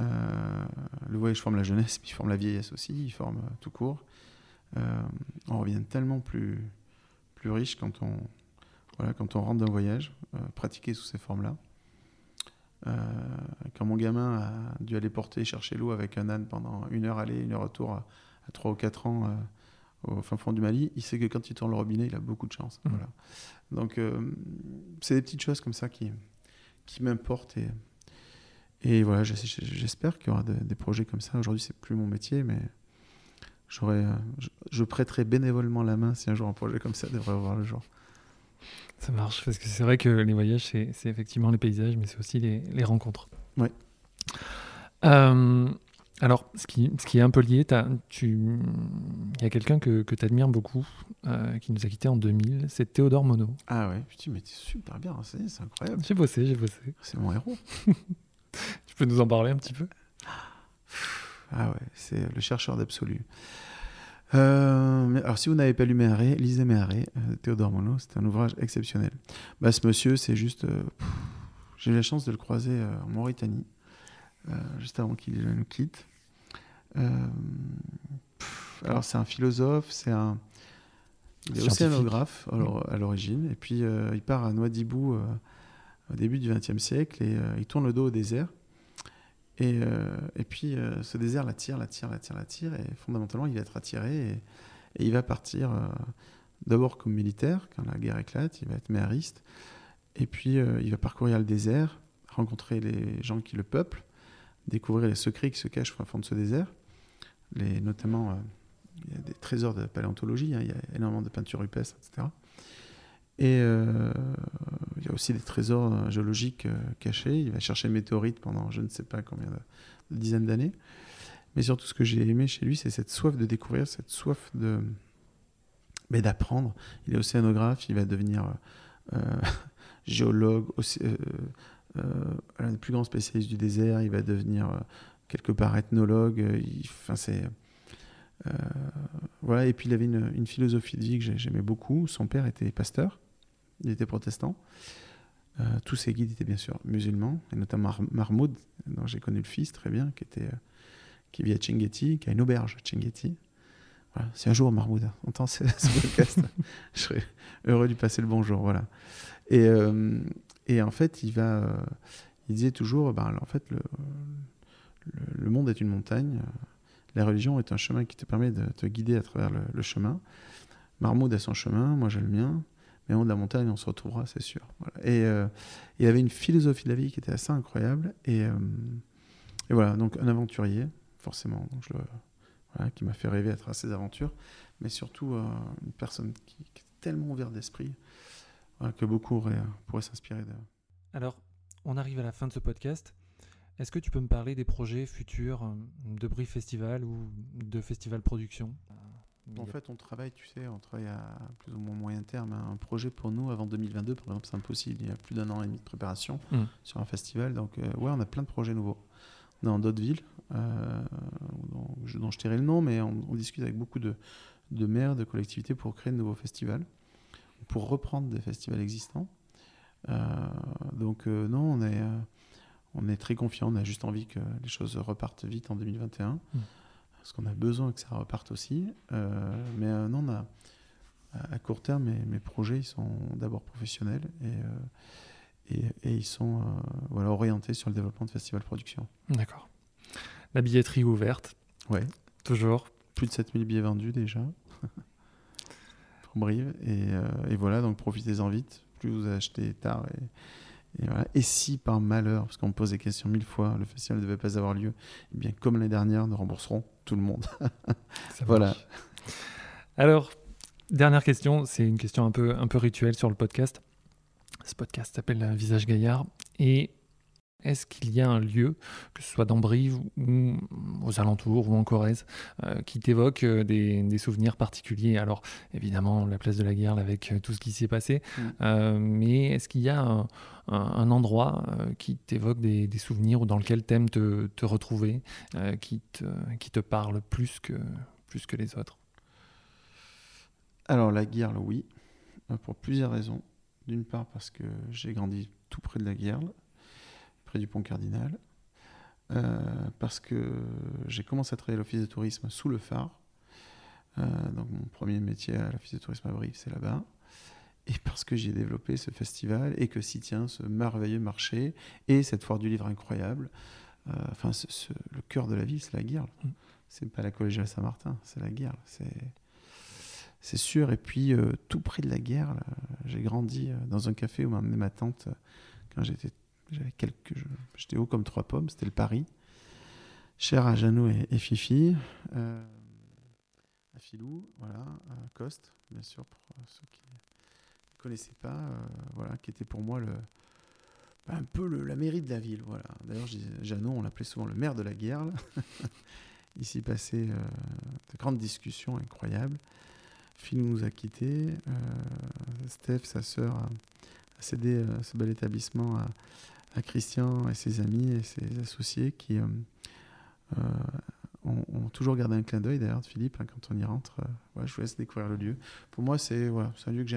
Le voyage forme la jeunesse, puis il forme la vieillesse aussi, il forme tout court. On revient tellement plus, plus riche quand on, voilà, quand on rentre d'un voyage, pratiqué sous ces formes-là. Euh, quand mon gamin a dû aller porter, chercher l'eau avec un âne pendant une heure aller, une heure retour à, à 3 ou 4 ans euh, au fin fond du Mali, il sait que quand il tourne le robinet, il a beaucoup de chance. Voilà. Donc, euh, c'est des petites choses comme ça qui, qui m'importent. Et, et voilà, j'es- j'espère qu'il y aura de- des projets comme ça. Aujourd'hui, c'est plus mon métier, mais j'aurais, je, je prêterai bénévolement la main si un jour un projet comme ça devrait voir le jour. Ça marche, parce que c'est vrai que les voyages, c'est effectivement les paysages, mais c'est aussi les, les rencontres. Ouais. Euh, alors, ce qui, ce qui est un peu lié, il y a quelqu'un que, que tu admires beaucoup, euh, qui nous a quittés en 2000, c'est Théodore Monod. Ah ouais, putain, mais t'es super bien renseigné, c'est incroyable. J'ai bossé, j'ai bossé. C'est mon héros. Tu peux nous en parler un petit peu? Ah ouais, c'est le chercheur d'absolu. Euh, alors, si vous n'avez pas lu Méharé, lisez Méharé, euh, Théodore Monod, c'est un ouvrage exceptionnel. Bah, ce monsieur, c'est juste. euh, J'ai eu la chance de le croiser euh, en Mauritanie, juste avant qu'il nous quitte. Pff, alors, c'est un philosophe, c'est un. Il est océanographe alors, à l'origine, et puis il part à Nouadhibou euh, au début du XXe siècle et il tourne le dos au désert. Et, euh, et puis euh, ce désert l'attire, l'attire, l'attire, l'attire, et fondamentalement il va être attiré et, il va partir euh, d'abord comme militaire quand la guerre éclate, il va être méhariste, et puis il va parcourir le désert, rencontrer les gens qui le peuplent, découvrir les secrets qui se cachent au fond de ce désert, notamment il y a des trésors de paléontologie, hein, il y a énormément de peintures rupestres, etc. Et euh, il y a aussi des trésors euh, géologiques euh, cachés. Il va chercher les météorites pendant je ne sais pas combien de, dizaines d'années. Mais surtout, ce que j'ai aimé chez lui, c'est cette soif de découvrir, cette soif de mais d'apprendre. Il est océanographe, il va devenir géologue, l'un des plus grands spécialistes du désert, il va devenir quelque part ethnologue. C'est voilà. Et puis il avait une, philosophie de vie que j'aimais beaucoup. Son père était pasteur, il était protestant. tous ses guides étaient bien sûr musulmans, et notamment Mahmoud, dont j'ai connu le fils très bien, qui était qui vit à Chinguetti, qui a une auberge à Chinguetti. Voilà. Si un jour Mahmoud entend ce, podcast, je serais heureux de lui passer le bonjour. Voilà. Et, euh, et en fait, il va, euh, il disait toujours, ben, en fait, le, le, monde est une montagne. La religion est un chemin qui te permet de te guider à travers le, chemin. Mahmoud a son chemin, moi j'ai le mien. Mais au de la montagne, on se retrouvera, c'est sûr. Et euh, il avait une philosophie de la vie qui était assez incroyable. Et, et voilà, donc un aventurier, forcément. Qui m'a fait rêver à travers ses aventures, mais surtout euh, une personne qui, est tellement ouverte d'esprit que beaucoup pourraient s'inspirer de. Alors, on arrive à la fin de ce podcast. Est-ce que tu peux me parler des projets futurs euh, de Brief Festival ou de Festival Production? En fait, on travaille, tu sais, on travaille à plus ou moins moyen terme. Un projet pour nous avant 2022, par exemple, c'est impossible. Il y a plus d'un an et demi de préparation mmh. sur un festival. Donc, euh, ouais, on a plein de projets nouveaux dans d'autres villes, euh, dont, je, dont, je le nom, mais on, discute avec beaucoup de, de, maires, de collectivités pour créer de nouveaux festivals, pour reprendre des festivals existants. Euh, donc euh, non, on est, on est très confiant, on a juste envie que les choses repartent vite en 2021, mmh. parce qu'on a besoin que ça reparte aussi. mais non, on a, à court terme, mes, mes projets ils sont d'abord professionnels et et, ils sont euh, voilà, orientés sur le développement de festival production. D'accord. La billetterie ouverte Ouais. Toujours Plus de 7000 billets vendus déjà. pour Brive. Et, euh, et, voilà, donc profitez-en vite. Plus vous achetez tard. Et, et, voilà. et si par malheur, parce qu'on me pose des questions mille fois, le festival ne devait pas avoir lieu, eh bien comme l'année dernière, nous rembourserons tout le monde. voilà. Alors, dernière question, c'est une question un peu, un peu rituelle sur le podcast. Ce podcast s'appelle Visage Gaillard. Et est-ce qu'il y a un lieu, que ce soit dans Brive ou aux alentours ou en Corrèze, euh, qui t'évoque euh, des, souvenirs particuliers? Alors, évidemment, la place de la guerre avec euh, tout ce qui s'est passé, mm. mais est-ce qu'il y a un, endroit qui t'évoque des, souvenirs ou dans lequel t'aimes te, te retrouver, qui, te, qui te parle plus que, plus que les autres? Alors, la guerre, oui, pour plusieurs raisons. D'une part parce que j'ai grandi tout près de la Guerle, près du pont Cardinal. Euh, parce que j'ai commencé à travailler à l'office de tourisme sous le phare. Euh, donc mon premier métier à l'office de tourisme à Brive, c'est là-bas. Et parce que j'ai développé ce festival et que s'y tient ce merveilleux marché et cette foire du livre incroyable. Euh, enfin, le cœur de la ville, c'est la Guerle. Mm. C'est pas la collégiale Saint-Martin, c'est la Guerle. C'est c'est sûr. Et puis, euh, tout près de la guerre, j'ai grandi dans un café où m'a amené ma tante quand j'étais j'avais quelques j'étais haut comme trois pommes c'était le Paris cher à Janou et, Fifi à Filou voilà à Coste bien sûr pour ceux qui ne connaissaient pas voilà qui était pour moi le bah, un peu le, la mairie de la ville voilà. D'ailleurs Janou on l'appelait souvent le maire de la guerre ici passait de grandes discussions incroyables. Phil nous a quittés. Euh, Steph, sa sœur, a, cédé euh, ce bel établissement à, Christian et ses amis et ses associés qui euh, ont, toujours gardé un clin d'œil d'ailleurs de Philippe hein, quand on y rentre. je vous laisse découvrir le lieu. Pour moi, c'est un lieu que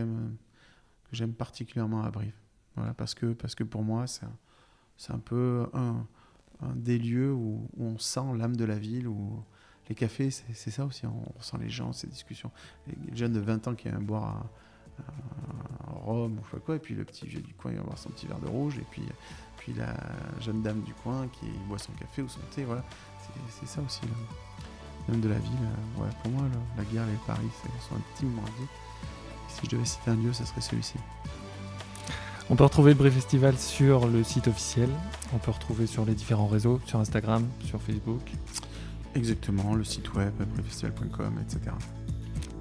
j'aime particulièrement à Brive. Parce que pour moi, c'est un, peu un, des lieux où, on sent l'âme de la ville, où les cafés, c'est ça aussi, on ressent les gens, ces discussions. Les jeunes de 20 ans qui viennent boire un, rhum ou quoi, et puis le petit vieux du coin, il va boire son petit verre de rouge, et puis, puis la jeune dame du coin qui boit son café ou son thé, voilà. C'est ça aussi, l'homme de la ville. Euh, pour moi, la guerre et Paris sont intimement liés. Si je devais citer un lieu, ce serait celui-ci. On peut retrouver le Brief Festival sur le site officiel, on peut retrouver sur les différents réseaux, sur Instagram, sur Facebook. Exactement, le site web, festival.com, etc.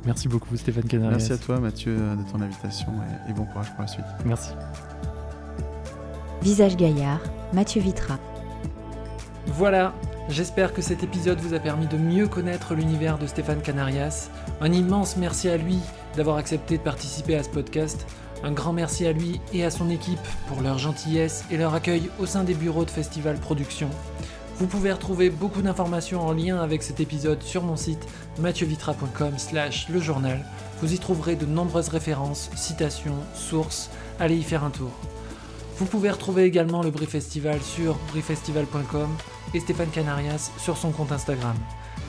Merci beaucoup Stéphane Canarias. Merci à toi Mathieu de ton invitation et, bon courage pour la suite. Merci. Visage Gaillard, Mathieu Vitra. Voilà, J'espère que cet épisode vous a permis de mieux connaître l'univers de Stéphane Canarias. Un immense merci à lui d'avoir accepté de participer à ce podcast. Un grand merci à lui et à son équipe pour leur gentillesse et leur accueil au sein des bureaux de Festival Production. Vous pouvez retrouver beaucoup d'informations en lien avec cet épisode sur mon site mathieuVitra.com slash le journal. Vous y trouverez de nombreuses références, citations, sources. Allez y faire un tour. Vous pouvez retrouver également le Brie Festival sur briefestival.com et Stéphane Canarias sur son compte Instagram.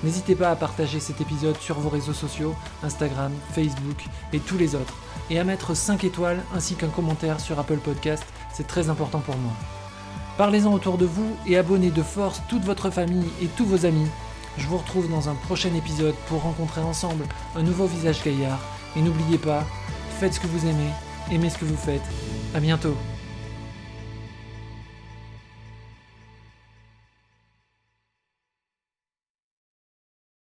N'hésitez pas à partager cet épisode sur vos réseaux sociaux, Instagram, Facebook et tous les autres, et à mettre 5 étoiles ainsi qu'un commentaire sur Apple Podcast, c'est très important pour moi. Parlez-en autour de vous et abonnez de force toute votre famille et tous vos amis. Je vous retrouve dans un prochain épisode pour rencontrer ensemble un nouveau visage gaillard. Et n'oubliez pas, faites ce que vous aimez, aimez ce que vous faites. À bientôt